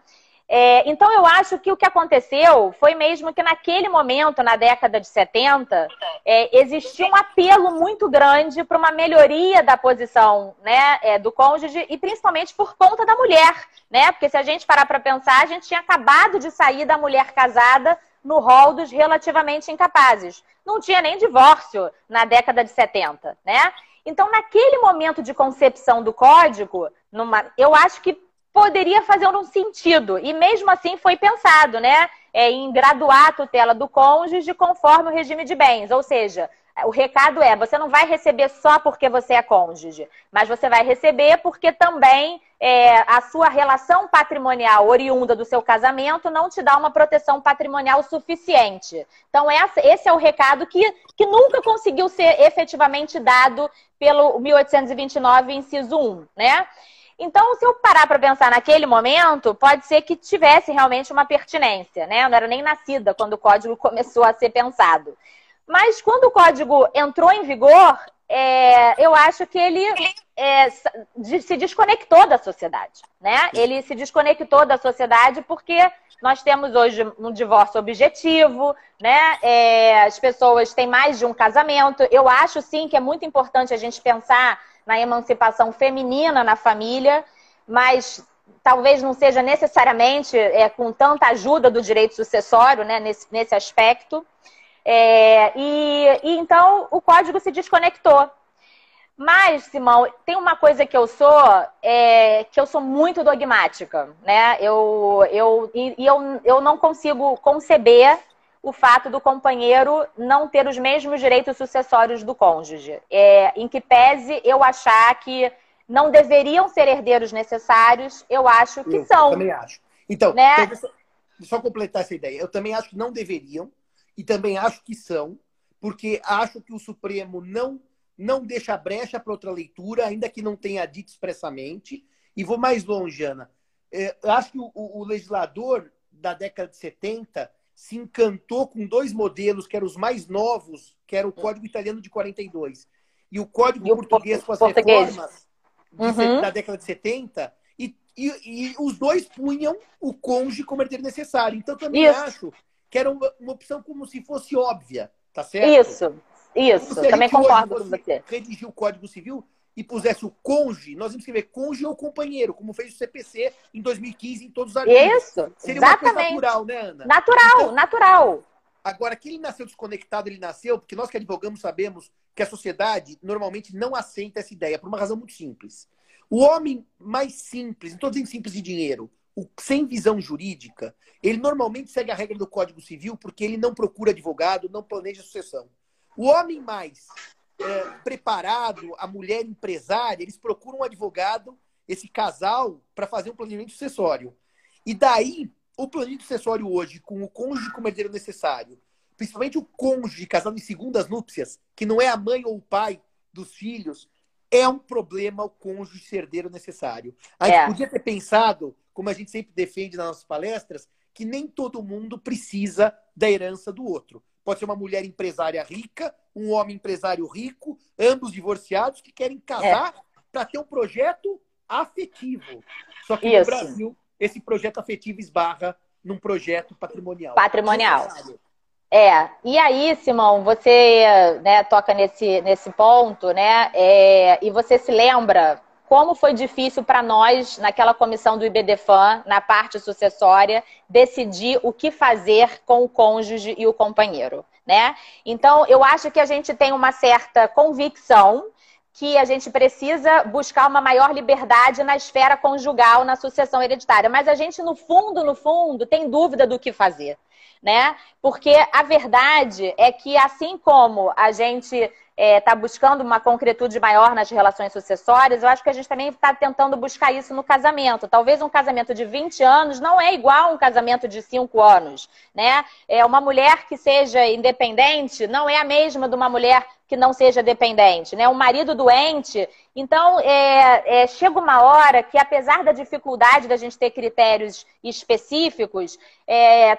É, então, eu acho que o que aconteceu foi mesmo que naquele momento, na década de 70, é, existia um apelo muito grande para uma melhoria da posição né, é, do cônjuge e principalmente por conta da mulher, né? Porque se a gente parar para pensar, a gente tinha acabado de sair da mulher casada no rol dos relativamente incapazes. Não tinha nem divórcio na década de 70, né? Então, naquele momento de concepção do código, numa, eu acho que poderia fazer um sentido. E mesmo assim foi pensado, né? É, em graduar a tutela do cônjuge conforme o regime de bens. Ou seja, o recado é: você não vai receber só porque você é cônjuge, mas você vai receber porque também é, a sua relação patrimonial oriunda do seu casamento não te dá uma proteção patrimonial suficiente. Então, essa, esse é o recado que, que nunca conseguiu ser efetivamente dado pelo 1829, inciso 1, né? Então, se eu parar para pensar naquele momento, pode ser que tivesse realmente uma pertinência, né? Eu não era nem nascida quando o código começou a ser pensado. Mas quando o código entrou em vigor, é, eu acho que ele é, se desconectou da sociedade, né? Ele se desconectou da sociedade porque nós temos hoje um divórcio objetivo, né? É, as pessoas têm mais de um casamento. Eu acho sim que é muito importante a gente pensar na emancipação feminina na família, mas talvez não seja necessariamente é, com tanta ajuda do direito sucessório, né? Nesse, nesse aspecto. É, e, e então o código se desconectou. Mas, Simão, tem uma coisa que eu sou, é, que eu sou muito dogmática, né? Eu, eu, e, e eu, eu não consigo conceber o fato do companheiro não ter os mesmos direitos sucessórios do cônjuge. É, em que pese eu achar que não deveriam ser herdeiros necessários, eu acho que eu, são. Eu também acho. Então, né? então só, só completar essa ideia. Eu também acho que não deveriam, e também acho que são, porque acho que o Supremo não não deixa brecha para outra leitura, ainda que não tenha dito expressamente. E vou mais longe, Ana. É, acho que o, o, legislador da década de 70 se encantou com dois modelos, que eram os mais novos, que era o Código Italiano de 42 e o Código e Português com as português. reformas uhum. da década de 70, e, e, e, os dois punham o cônjuge como herdeiro necessário. Então, também Isso. acho que era uma, uma opção como se fosse óbvia, tá certo? Isso, isso, também concordo com você. Redigir o Código Civil e pusesse o cônjuge, nós íamos escrever cônjuge ou companheiro, como fez o CPC em 2015 em todos os artigos. Isso, Seria exatamente. uma coisa natural, né, Ana? Natural, então, natural. Agora, que ele nasceu desconectado, ele nasceu, porque nós que advogamos sabemos que a sociedade normalmente não aceita essa ideia, por uma razão muito simples. O homem mais simples, não estou dizendo simples de dinheiro, o, sem visão jurídica, ele normalmente segue a regra do Código Civil porque ele não procura advogado, não planeja sucessão. O homem mais é, preparado, a mulher empresária, eles procuram um advogado, esse casal, para fazer um planejamento sucessório. E daí, o planejamento sucessório hoje, com o cônjuge como herdeiro necessário, principalmente o cônjuge casado em segundas núpcias, que não é a mãe ou o pai dos filhos, é um problema o cônjuge ser herdeiro necessário. A gente é. podia ter pensado, como a gente sempre defende nas nossas palestras, que nem todo mundo precisa da herança do outro. Pode ser uma mulher empresária rica, um homem empresário rico, ambos divorciados que querem casar é. para ter um projeto afetivo. Só que Isso. no Brasil, esse projeto afetivo esbarra num projeto patrimonial. Patrimonial. É, e aí, Simão, você né, toca nesse, nesse ponto, né? É, e você se lembra como foi difícil para nós, naquela comissão do IBDFAN, na parte sucessória, decidir o que fazer com o cônjuge e o companheiro, né? Então, eu acho que a gente tem uma certa convicção que a gente precisa buscar uma maior liberdade na esfera conjugal, na sucessão hereditária. Mas a gente, no fundo, no fundo, tem dúvida do que fazer, né? Porque a verdade é que, assim como a gente está é, tá buscando uma concretude maior nas relações sucessórias, eu acho que a gente também está tentando buscar isso no casamento. Talvez um casamento de 20 anos não é igual a um casamento de 5 anos, né? É uma mulher que seja independente não é a mesma de uma mulher que não seja dependente, né? Um marido doente. Então, é, é, chega uma hora que, apesar da dificuldade da gente ter critérios específicos, é,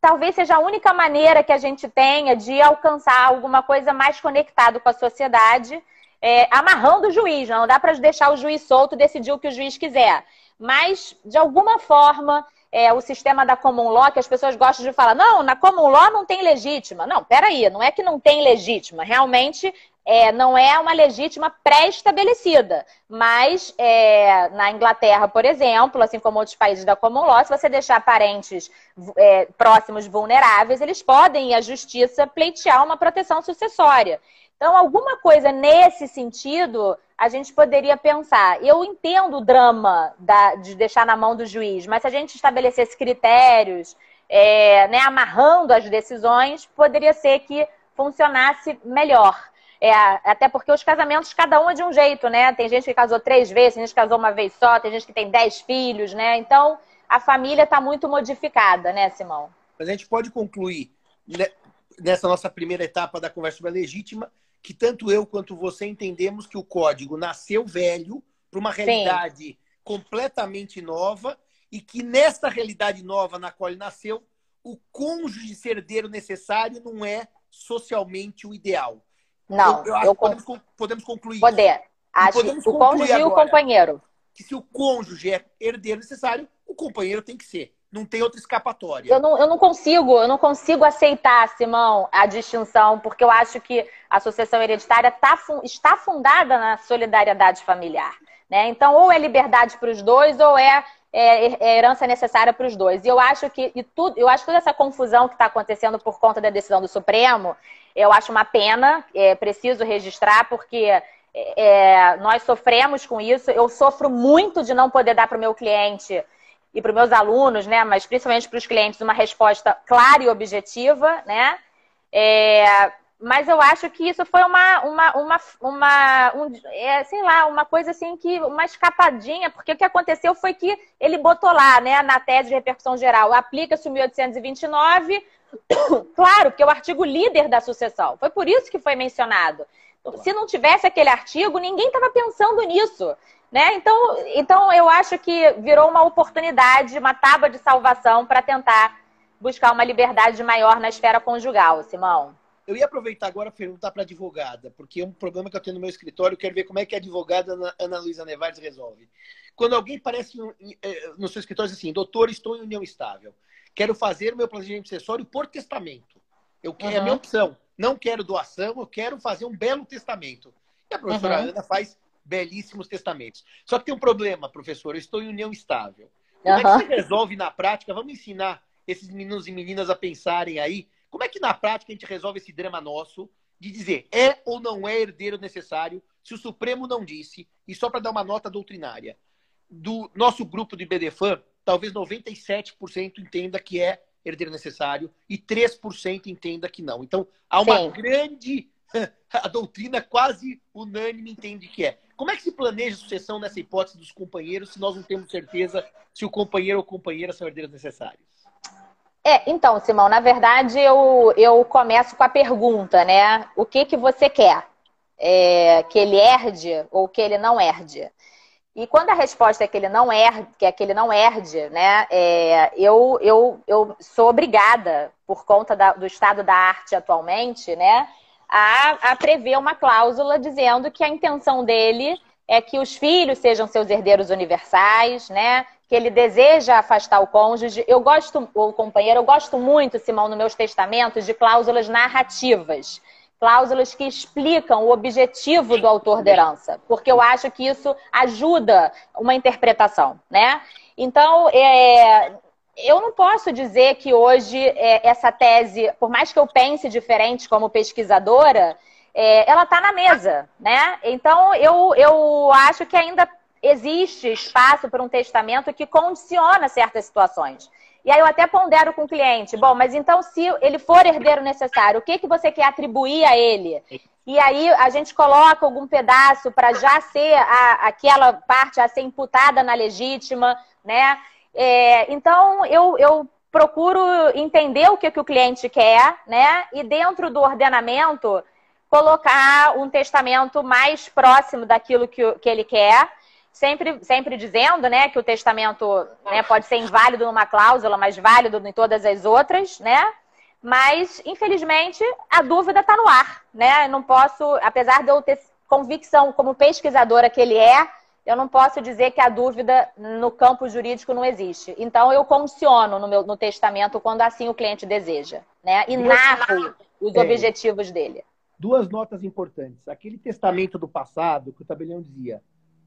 talvez seja a única maneira que a gente tenha de alcançar alguma coisa mais conectado com a sociedade, é, amarrando o juiz. Não dá para deixar o juiz solto decidir o que o juiz quiser. Mas, de alguma forma, é, o sistema da common law, que as pessoas gostam de falar, não, na common law não tem legítima. Não, peraí, não é que não tem legítima. Realmente é, não é uma legítima pré-estabelecida. Mas é, na Inglaterra, por exemplo, assim como outros países da common law, se você deixar parentes é, próximos vulneráveis, eles podem ir à justiça pleitear uma proteção sucessória. Então, alguma coisa nesse sentido a gente poderia pensar. Eu entendo o drama da, de deixar na mão do juiz, mas se a gente estabelecesse critérios, é, né, amarrando as decisões, poderia ser que funcionasse melhor. É, até porque os casamentos, cada um é de um jeito, né? Tem gente que casou três vezes, tem gente que casou uma vez só, tem gente que tem dez filhos, né? Então, a família está muito modificada, né, Simão? Mas a gente pode concluir nessa nossa primeira etapa da conversa sobre a legítima que tanto eu quanto você entendemos que o código nasceu velho para uma realidade Sim. completamente nova e que nesta realidade nova na qual ele nasceu, o cônjuge ser herdeiro necessário não é socialmente o ideal. Não, eu, eu, eu podemos, podemos, concluir. Poder. Acho que o cônjuge e o companheiro. Que se o cônjuge é herdeiro necessário, o companheiro tem que ser. Não tem outra escapatória. Eu não, eu não consigo, eu não consigo aceitar, Simão, a distinção, porque eu acho que a sucessão hereditária tá, está fundada na solidariedade familiar. Né? Então, ou é liberdade para os dois, ou é, é, é herança necessária para os dois. E eu acho que e tudo, eu acho toda essa confusão que está acontecendo por conta da decisão do Supremo, eu acho uma pena, é preciso registrar, porque é, nós sofremos com isso. Eu sofro muito de não poder dar para o meu cliente e para os meus alunos, né, mas principalmente para os clientes, uma resposta clara e objetiva, né? É, mas eu acho que isso foi uma, uma, uma, uma um, é, sei lá, uma coisa assim que, uma escapadinha, porque o que aconteceu foi que ele botou lá, né, na tese de repercussão geral, aplica-se o 1829, claro, porque é o artigo líder da sucessão. Foi por isso que foi mencionado. Se não tivesse aquele artigo, ninguém estava pensando nisso. Né? Então, então, eu acho que virou uma oportunidade, uma tábua de salvação para tentar buscar uma liberdade maior na esfera conjugal, Simão. Eu ia aproveitar agora para perguntar para a advogada, porque é um problema que eu tenho no meu escritório, eu quero ver como é que a advogada Ana Luísa Nevares resolve. Quando alguém parece eh, no seu escritório assim, doutor, estou em união estável, quero fazer o meu planejamento sucessório por testamento. Eu quero, uhum. É a minha opção. Não quero doação, eu quero fazer um belo testamento. E a professora uhum. Ana faz belíssimos testamentos. Só que tem um problema, professor, eu estou em união estável. Como uhum. é que se resolve na prática? Vamos ensinar esses meninos e meninas a pensarem aí. Como é que na prática a gente resolve esse drama nosso de dizer é ou não é herdeiro necessário se o Supremo não disse, e só para dar uma nota doutrinária, do nosso grupo de BDFAN, talvez 97% entenda que é herdeiro necessário e 3% entenda que não. Então, há uma Sim. grande. A doutrina quase unânime entende que é. Como é que se planeja a sucessão nessa hipótese dos companheiros se nós não temos certeza se o companheiro ou companheira são herdeiros necessários? É, então, Simão, na verdade eu, eu começo com a pergunta, né? O que, que você quer? É, que ele herde ou que ele não herde? E quando a resposta é que ele não herde, que é que ele não herde, né? É, eu, eu, eu sou obrigada, por conta da, do estado da arte atualmente, né? a, a prever uma cláusula dizendo que a intenção dele é que os filhos sejam seus herdeiros universais, né? Que ele deseja afastar o cônjuge. Eu gosto, o companheiro, eu gosto muito, Simão, nos meus testamentos, de cláusulas narrativas. Cláusulas que explicam o objetivo do autor da herança, porque eu acho que isso ajuda uma interpretação, né? Então, é, eu não posso dizer que hoje é, essa tese, por mais que eu pense diferente como pesquisadora, é, ela está na mesa, né? Então eu, eu acho que ainda existe espaço para um testamento que condiciona certas situações. E aí eu até pondero com o cliente, bom, mas então se ele for herdeiro necessário, o que, que você quer atribuir a ele? E aí a gente coloca algum pedaço para já ser a, aquela parte a ser imputada na legítima, né? É, então, eu, eu procuro entender o que, que o cliente quer, né? E dentro do ordenamento, colocar um testamento mais próximo daquilo que, que ele quer. Sempre, sempre dizendo né, que o testamento né, pode ser inválido numa cláusula, mas válido em todas as outras, né? Mas, infelizmente, a dúvida está no ar, né? Eu não posso, apesar de eu ter convicção como pesquisadora que ele é, eu não posso dizer que a dúvida no campo jurídico não existe. Então, eu condiciono no, meu, no testamento quando assim o cliente deseja, né? E narro os é. objetivos dele. Duas notas importantes. Aquele testamento do passado, que o tabelião dizia,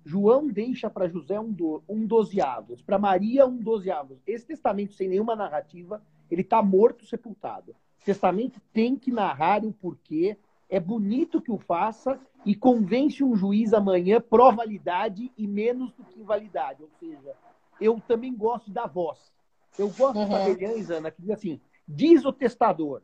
João deixa para José um, do, um dozeavos, para Maria um dozeavos. Esse testamento, sem nenhuma narrativa, ele está morto, sepultado. O testamento tem que narrar o porquê, é bonito que o faça e convence um juiz amanhã pró-validade e menos do que invalidade. Ou seja, eu também gosto da voz. Eu gosto uhum. de tabeliães, Ana, que diz assim, diz o testador,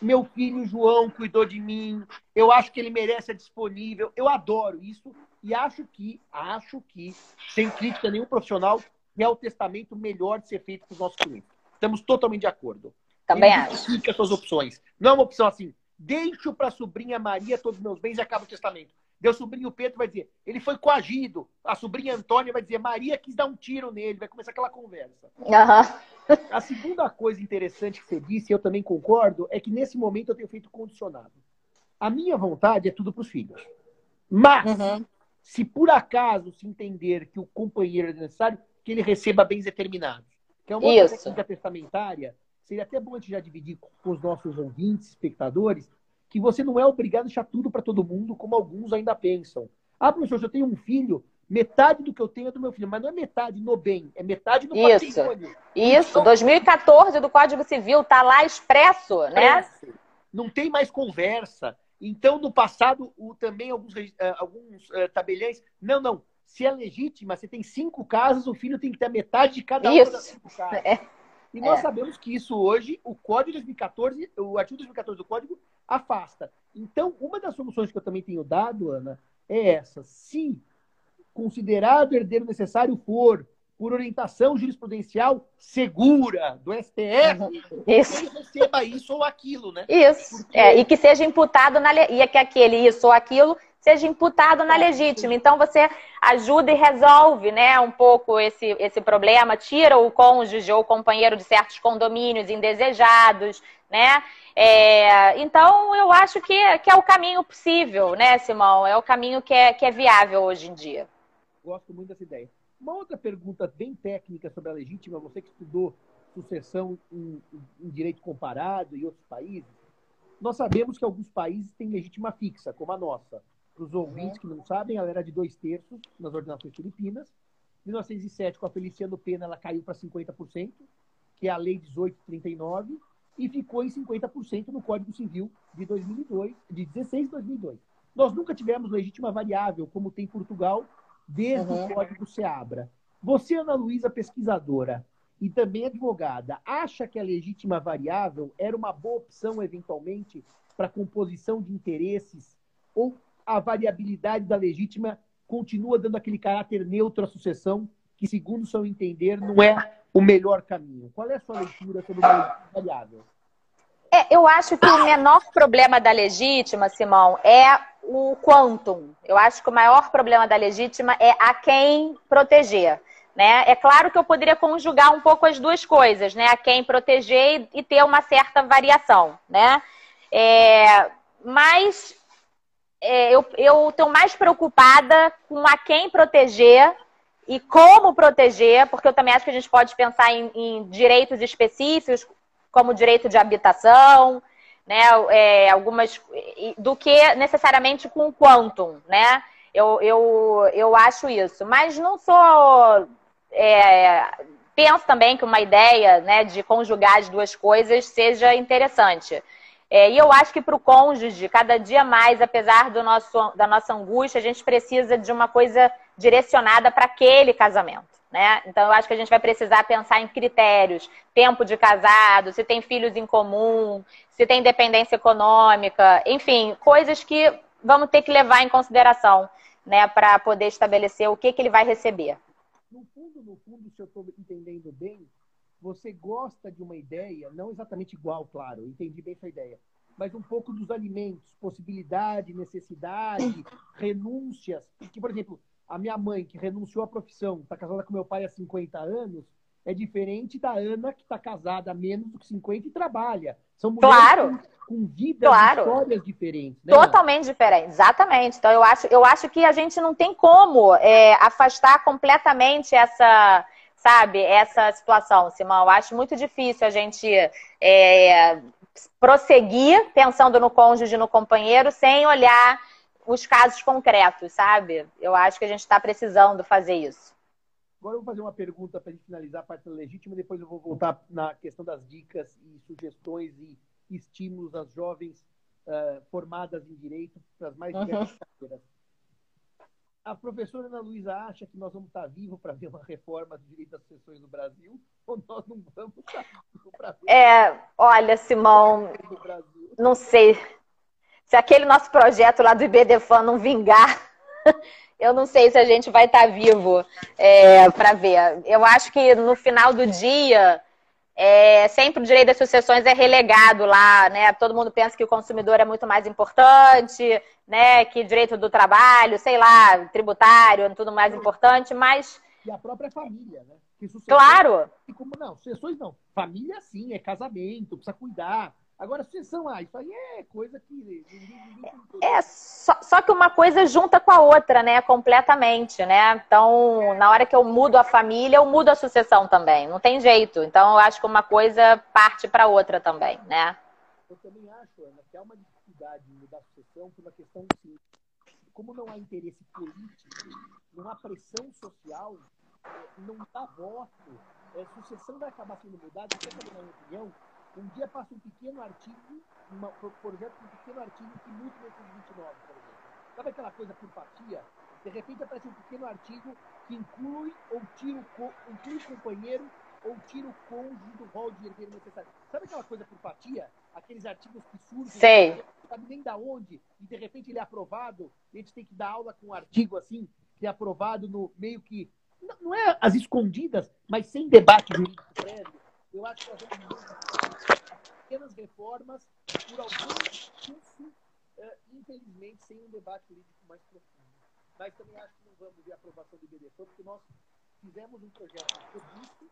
meu filho João cuidou de mim, eu acho que ele merece a disponível, eu adoro isso e acho que, acho que, sem crítica nenhum profissional, é o testamento melhor de ser feito para os nossos clientes. Estamos totalmente de acordo. Também ele acho. Fica as suas opções. Não é uma opção assim, deixo para a sobrinha Maria todos os meus bens e acaba o testamento. Deu sobrinho Pedro vai dizer, ele foi coagido. A sobrinha Antônia vai dizer, Maria quis dar um tiro nele. Vai começar aquela conversa. Uhum. A segunda coisa interessante que você disse, e eu também concordo, é que nesse momento eu tenho feito condicionado. A minha vontade é tudo para os filhos. Mas, uhum. Se por acaso se entender que o companheiro é necessário, que ele receba bens determinados. Que é uma Isso. técnica testamentária, seria até bom a gente já dividir com os nossos ouvintes, espectadores, que você não é obrigado a deixar tudo para todo mundo, como alguns ainda pensam. Ah, professor, se eu tenho um filho, metade do que eu tenho é do meu filho, mas não é metade no bem, é metade no Isso. patrimônio. Isso, então, 2014 do Código Civil está lá expresso, né? Não tem mais conversa. Então, no passado, o, também alguns, uh, alguns uh, tabeliães, não, não, se é legítima, você tem cinco casas, o filho tem que ter a metade de cada uma das cinco casas. É. E nós é. sabemos que isso hoje, o Código 2014, o artigo 2014 do Código, afasta. Então, uma das soluções que eu também tenho dado, Ana, é essa. Se considerado o herdeiro necessário for por orientação jurisprudencial segura do STF, uhum. isso. receba isso ou aquilo, né? Isso. Porque... É, e que seja imputado na e é que aquele isso ou aquilo seja imputado na legítima. Então você ajuda e resolve, né, um pouco esse, esse problema, tira o cônjuge ou o companheiro de certos condomínios indesejados, né? É, então eu acho que, que é o caminho possível, né, Simão? É o caminho que é, que é viável hoje em dia. Gosto muito dessa ideia. Uma outra pergunta bem técnica sobre a legítima, você que estudou sucessão em, em direito comparado e outros países, nós sabemos que alguns países têm legítima fixa, como a nossa. Para os ouvintes que não sabem, ela era de dois terços nas ordenações filipinas. Em 1907, com a Feliciano Pena, ela caiu para 50%, que é a Lei 1839, e ficou em 50% no Código Civil de 2002, de 16 de 2002. Nós nunca tivemos legítima variável, como tem Portugal, desde uhum. o Código Seabra. Você, Ana Luísa, pesquisadora e também advogada, acha que a legítima variável era uma boa opção, eventualmente, para composição de interesses ou a variabilidade da legítima continua dando aquele caráter neutro à sucessão, que, segundo seu entender, não é o melhor caminho. Qual é a sua leitura sobre uma variável? É, eu acho que o menor problema da legítima, Simão, é o quantum. Eu acho que o maior problema da legítima é a quem proteger. Né? É claro que eu poderia conjugar um pouco as duas coisas, né? A quem proteger e ter uma certa variação, né? É, mas é, eu estou mais preocupada com a quem proteger e como proteger, porque eu também acho que a gente pode pensar em, em direitos específicos, como direito de habitação, né, é, algumas, do que necessariamente com o quantum, né? Eu, eu, eu acho isso. Mas não sou. É, penso também que uma ideia né, de conjugar as duas coisas seja interessante. É, e eu acho que para o cônjuge, cada dia mais, apesar do nosso, da nossa angústia, a gente precisa de uma coisa direcionada para aquele casamento. Né? Então, eu acho que a gente vai precisar pensar em critérios: tempo de casado, se tem filhos em comum, se tem dependência econômica, enfim, coisas que vamos ter que levar em consideração né, para poder estabelecer o que, que ele vai receber. No fundo, no fundo, se eu estou entendendo bem, você gosta de uma ideia, não exatamente igual, claro, entendi bem sua ideia, mas um pouco dos alimentos, possibilidade, necessidade, renúncias. Que, por exemplo, a minha mãe, que renunciou à profissão, está casada com meu pai há 50 anos, é diferente da Ana, que está casada há menos do que 50 e trabalha. São mulheres claro. com, com vidas, claro. histórias diferentes. Né? Totalmente diferentes, exatamente. Então eu acho, eu acho que a gente não tem como é, afastar completamente essa, sabe, essa situação, Simão. Eu acho muito difícil a gente é, prosseguir pensando no cônjuge, no companheiro, sem olhar os casos concretos, sabe? Eu acho que a gente está precisando fazer isso. Agora eu vou fazer uma pergunta para a gente finalizar a parte legítima, depois eu vou voltar na questão das dicas e sugestões e estímulos às jovens uh, formadas em direito para as mais diversas uhum. carreiras. A professora Ana Luísa acha que nós vamos estar vivos para ver uma reforma do direito das sucessões no Brasil ou nós não vamos estar vivos para ver? É, olha, Simão, não sei se aquele nosso projeto lá do IBDFAN não vingar, eu não sei se a gente vai estar tá vivo é, para ver. Eu acho que no final do dia, é, sempre o direito das sucessões é relegado lá, né? Todo mundo pensa que o consumidor é muito mais importante, né? Que direito do trabalho, sei lá, tributário, tudo mais importante, mas. E a própria família, né? claro! Como, não, sucessões não. Família sim, é casamento, precisa cuidar Agora, sucessão, ah, isso aí é coisa que. É, só, só que uma coisa junta com a outra, né? Completamente, né? Então, na hora que eu mudo a família, eu mudo a sucessão também. Não tem jeito. Então, eu acho que uma coisa parte para outra também, né? Eu também acho, Ana, que há uma dificuldade em mudar a sucessão por uma questão simples. Como não há interesse político, não há pressão social, é, não dá voto, a é, sucessão vai acabar sendo mudada, na minha opinião, um dia passa um pequeno artigo, uma, por exemplo, um pequeno artigo que muda o 29, por exemplo. Sabe aquela coisa por fatia? De repente aparece um pequeno artigo que inclui ou tira o, inclui o companheiro ou tira o cônjuge do rol de herdeiro necessário. Sabe aquela coisa por fatia? Aqueles artigos que surgem, Sei. não sabe nem da onde, e de repente ele é aprovado, e a gente tem que dar aula com um artigo assim, que é aprovado no meio que. Não, não é as escondidas, mas sem debate jurídico prévio eu acho que nós vamos pequenas reformas por algum curso, uh, infelizmente, sem um debate político mais profundo. Mas também acho que não vamos ver a aprovação do IBDF, porque nós fizemos um projeto robusto,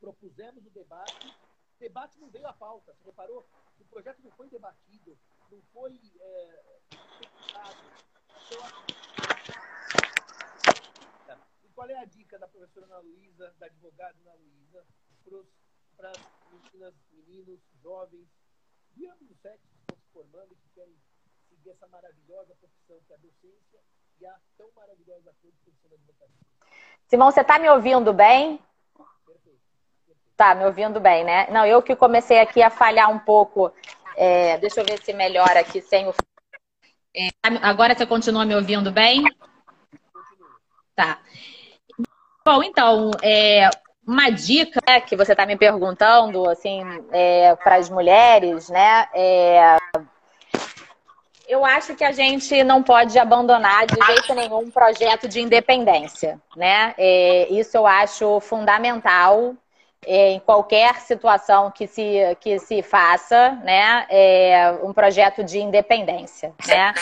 propusemos o debate, o debate não veio à pauta, você reparou? O projeto não foi debatido, não foi é, e qual é a dica da professora Ana Luísa, da advogada Ana Luísa, para as meninas, meninos, jovens, de ambos os sexos que estão se formando e que querem seguir essa maravilhosa profissão que é a docência e a tão maravilhosa profissão da advocacia. Simão, você está me ouvindo bem? Perfeito. Tá, me ouvindo bem, né? Não, eu que comecei aqui a falhar um pouco. É, deixa eu ver se melhora aqui sem o. É, agora você continua me ouvindo bem? Tá. Bom, então, é, uma dica né, que você está me perguntando, assim, é, para as mulheres, né? É, eu acho que a gente não pode abandonar de jeito nenhum um projeto de independência, né? É, isso eu acho fundamental é, em qualquer situação que se, que se faça, né? É, um projeto de independência, né?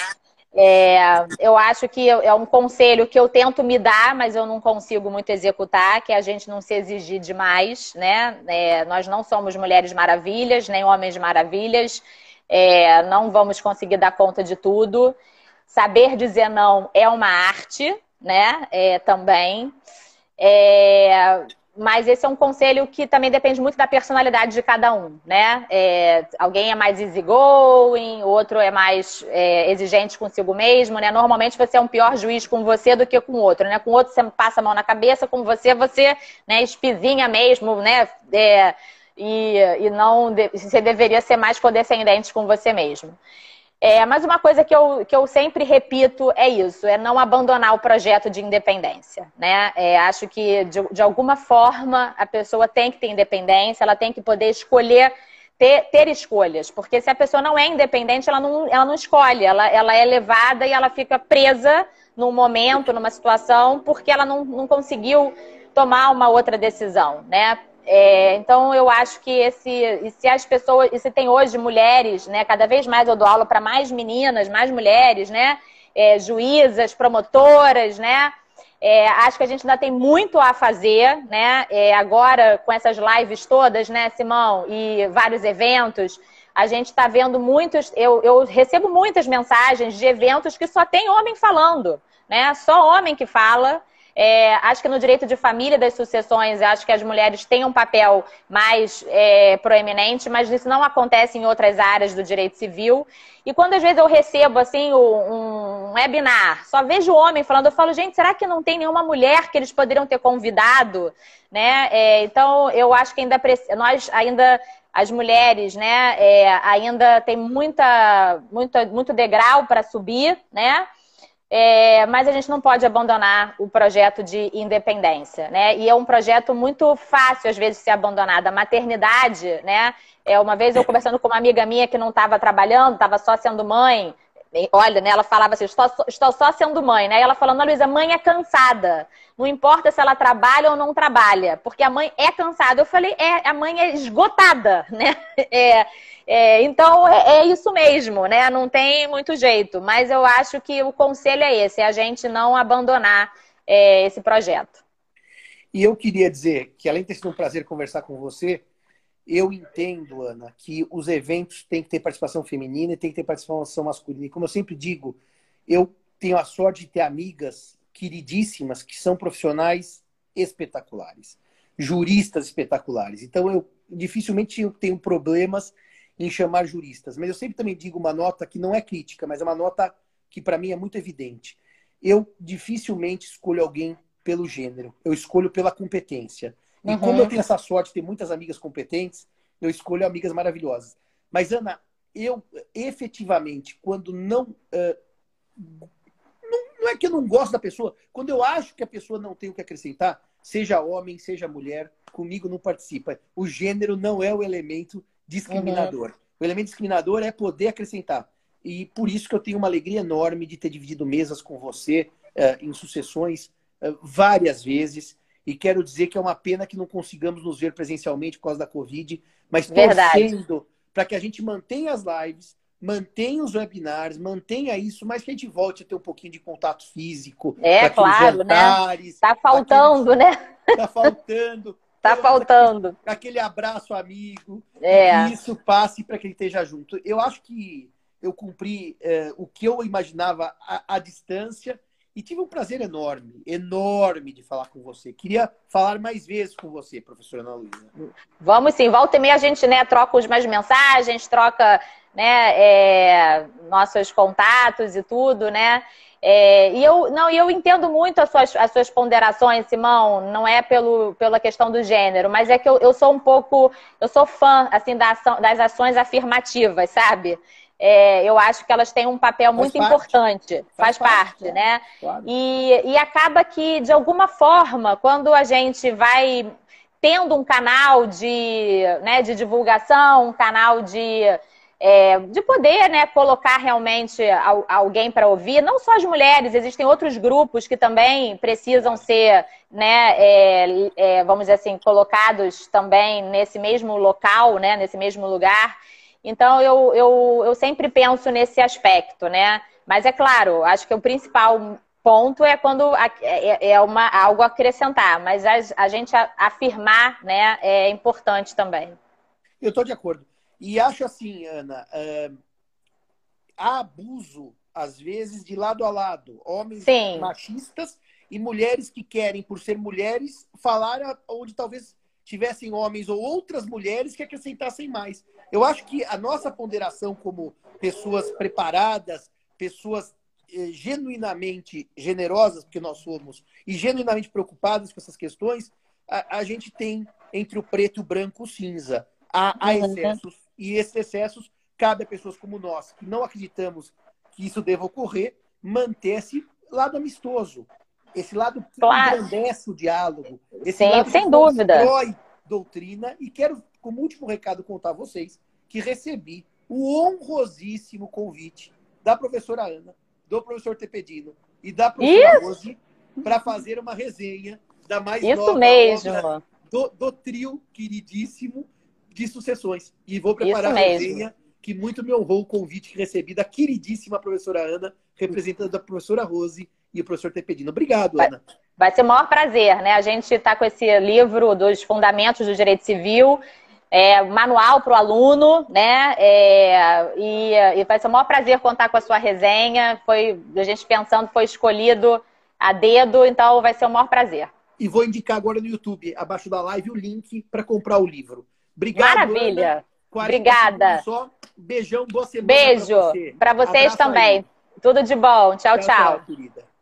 É, eu acho que é um conselho que eu tento me dar, mas eu não consigo muito executar, que é a gente não se exigir demais, né? É, nós não somos mulheres maravilhas, nem homens maravilhas, é, não vamos conseguir dar conta de tudo. Saber dizer não é uma arte, né? É, também. Mas esse é um conselho que também depende muito da personalidade de cada um, né? É, alguém é mais easygoing, outro é mais é, exigente consigo mesmo, né? Normalmente você é um pior juiz com você do que com o outro, né? Com o outro você passa a mão na cabeça, com você você né, espizinha mesmo, né? É, e, e não você deveria ser mais condescendente com você mesmo. É, mas uma coisa que eu, que eu sempre repito é isso, é não abandonar o projeto de independência. Né? É, acho que, de, de alguma forma, a pessoa tem que ter independência, ela tem que poder escolher ter, ter, escolhas. Porque se a pessoa não é independente, ela não, ela não escolhe, ela, ela é levada e ela fica presa num momento, numa situação, porque ela não, não conseguiu tomar uma outra decisão, né? É, então eu acho que esse, se as pessoas, e se tem hoje mulheres, né? Cada vez mais eu dou aula para mais meninas, mais mulheres, né? É, juízas, promotoras, né? É, acho que a gente ainda tem muito a fazer, né? É, agora, com essas lives todas, né, Simão, e vários eventos, a gente está vendo muitos. Eu, eu recebo muitas mensagens de eventos que só tem homem falando, né? Só homem que fala. É, acho que no direito de família das sucessões, acho que as mulheres têm um papel mais é, proeminente, mas isso não acontece em outras áreas do direito civil. E quando às vezes eu recebo assim um, webinar, só vejo homem falando, eu falo, gente, será que não tem nenhuma mulher que eles poderiam ter convidado? Né? É, então, eu acho que ainda nós ainda as mulheres, né, é, ainda tem muita, muita, muito degrau para subir, né? É, mas a gente não pode abandonar o projeto de independência, né? E é um projeto muito fácil, às vezes, de ser abandonado. A maternidade, né? É, uma vez eu conversando com uma amiga minha que não estava trabalhando, estava só sendo mãe, olha, né, ela falava assim, estou, estou só sendo mãe, né? E ela falando, Luísa, mãe é cansada. Não importa se ela trabalha ou não trabalha, porque a mãe é cansada. Eu falei, é, a mãe é esgotada, né? É, é, então é, é, isso mesmo, né? Não tem muito jeito. Mas eu acho que o conselho é esse, é a gente não abandonar é, esse projeto. E eu queria dizer que, além de ter sido um prazer conversar com você, eu entendo, Ana, que os eventos têm que ter participação feminina e tem que ter participação masculina. E como eu sempre digo, eu tenho a sorte de ter amigas queridíssimas que são profissionais espetaculares, juristas espetaculares. Então eu dificilmente tenho problemas em chamar juristas. Mas eu sempre também digo uma nota que não é crítica, mas é uma nota que para mim é muito evidente. Eu dificilmente escolho alguém pelo gênero, eu escolho pela competência. E uhum. como eu tenho essa sorte de ter muitas amigas competentes, eu escolho amigas maravilhosas. Mas, Ana, eu efetivamente, quando não, uh, não. Não é que eu não gosto da pessoa, quando eu acho que a pessoa não tem o que acrescentar, seja homem, seja mulher, comigo não participa. O gênero não é o elemento discriminador. Uhum. O elemento discriminador é poder acrescentar. E por isso que eu tenho uma alegria enorme de ter dividido mesas com você uh, em sucessões uh, várias vezes. E quero dizer que é uma pena que não consigamos nos ver presencialmente por causa da Covid, mas torcendo para que a gente mantenha as lives, mantenha os webinars, mantenha isso, mas que a gente volte a ter um pouquinho de contato físico. É, claro, né? jantares, né? Tá faltando, aqueles... né? Tá faltando. Tá faltando. Aquele, abraço amigo. É. Isso passe para que ele esteja junto. Eu acho que eu cumpri é, o que eu imaginava à, à, distância e tive um prazer enorme, enorme de falar com você. Queria falar mais vezes com você, professora Ana Luísa. Vamos sim, volta e meia a gente né, troca umas mensagens, troca né, é, nossos contatos e tudo, né? É, e eu não, eu entendo muito as suas, as suas ponderações, Simão. Não é pelo, pela questão do gênero, mas é que eu, eu sou um pouco, eu sou fã assim da ação, das ações afirmativas, sabe? É, eu acho que elas têm um papel faz muito parte. importante, faz, faz parte, parte, né? Claro. E, e acaba que, de alguma forma, quando a gente vai tendo um canal de, né, de divulgação, um canal de é, de poder né, colocar realmente alguém para ouvir, não só as mulheres, existem outros grupos que também precisam ser, né, é, é, vamos dizer assim, colocados também nesse mesmo local, né, nesse mesmo lugar. Então, eu, eu, eu sempre penso nesse aspecto, né? Mas é claro, acho que o principal ponto é quando é, é, é uma, algo acrescentar, mas a, a gente afirmar né, é importante também. Eu estou de acordo. E acho assim, Ana, uh, há abuso, às vezes, de lado a lado. Homens Sim. machistas e mulheres que querem, por ser mulheres, falar onde talvez tivessem homens ou outras mulheres que acrescentassem mais. Eu acho que a nossa ponderação como pessoas preparadas, pessoas eh, genuinamente generosas, porque nós somos, e genuinamente preocupadas com essas questões, a, a gente tem entre o preto e o branco o cinza. Há, há uhum. excessos, e esses excessos cabe a pessoas como nós, que não acreditamos que isso deva ocorrer, manter esse lado amistoso, esse lado que claro. engrandece o diálogo, esse Sim, lado sem que dúvida. doutrina. E quero, como último recado, contar a vocês que recebi o honrosíssimo convite da professora Ana, do professor Tepedino e da professora Rose para fazer uma resenha da mais Isso nova mesmo. do, do trio queridíssimo de sucessões. E vou preparar a resenha que muito me honrou o convite que recebi da queridíssima professora Ana, representando a professora Rose e o professor Tepedino. Obrigado, Ana. Vai ser o maior prazer, né? A gente está com esse livro dos Fundamentos do Direito Civil, é, manual para o aluno, né? É, e, e, vai ser o maior prazer contar com a sua resenha. Foi a gente pensando, foi escolhido a dedo, então vai ser o maior prazer. E vou indicar agora no YouTube, abaixo da live, o link para comprar o livro. Obrigado. Maravilha. Obrigada. Só. Beijão, boa semana. Beijo para você. vocês Abraço também. Aí. Tudo de bom. Tchau, tchau. tchau. tchau querida.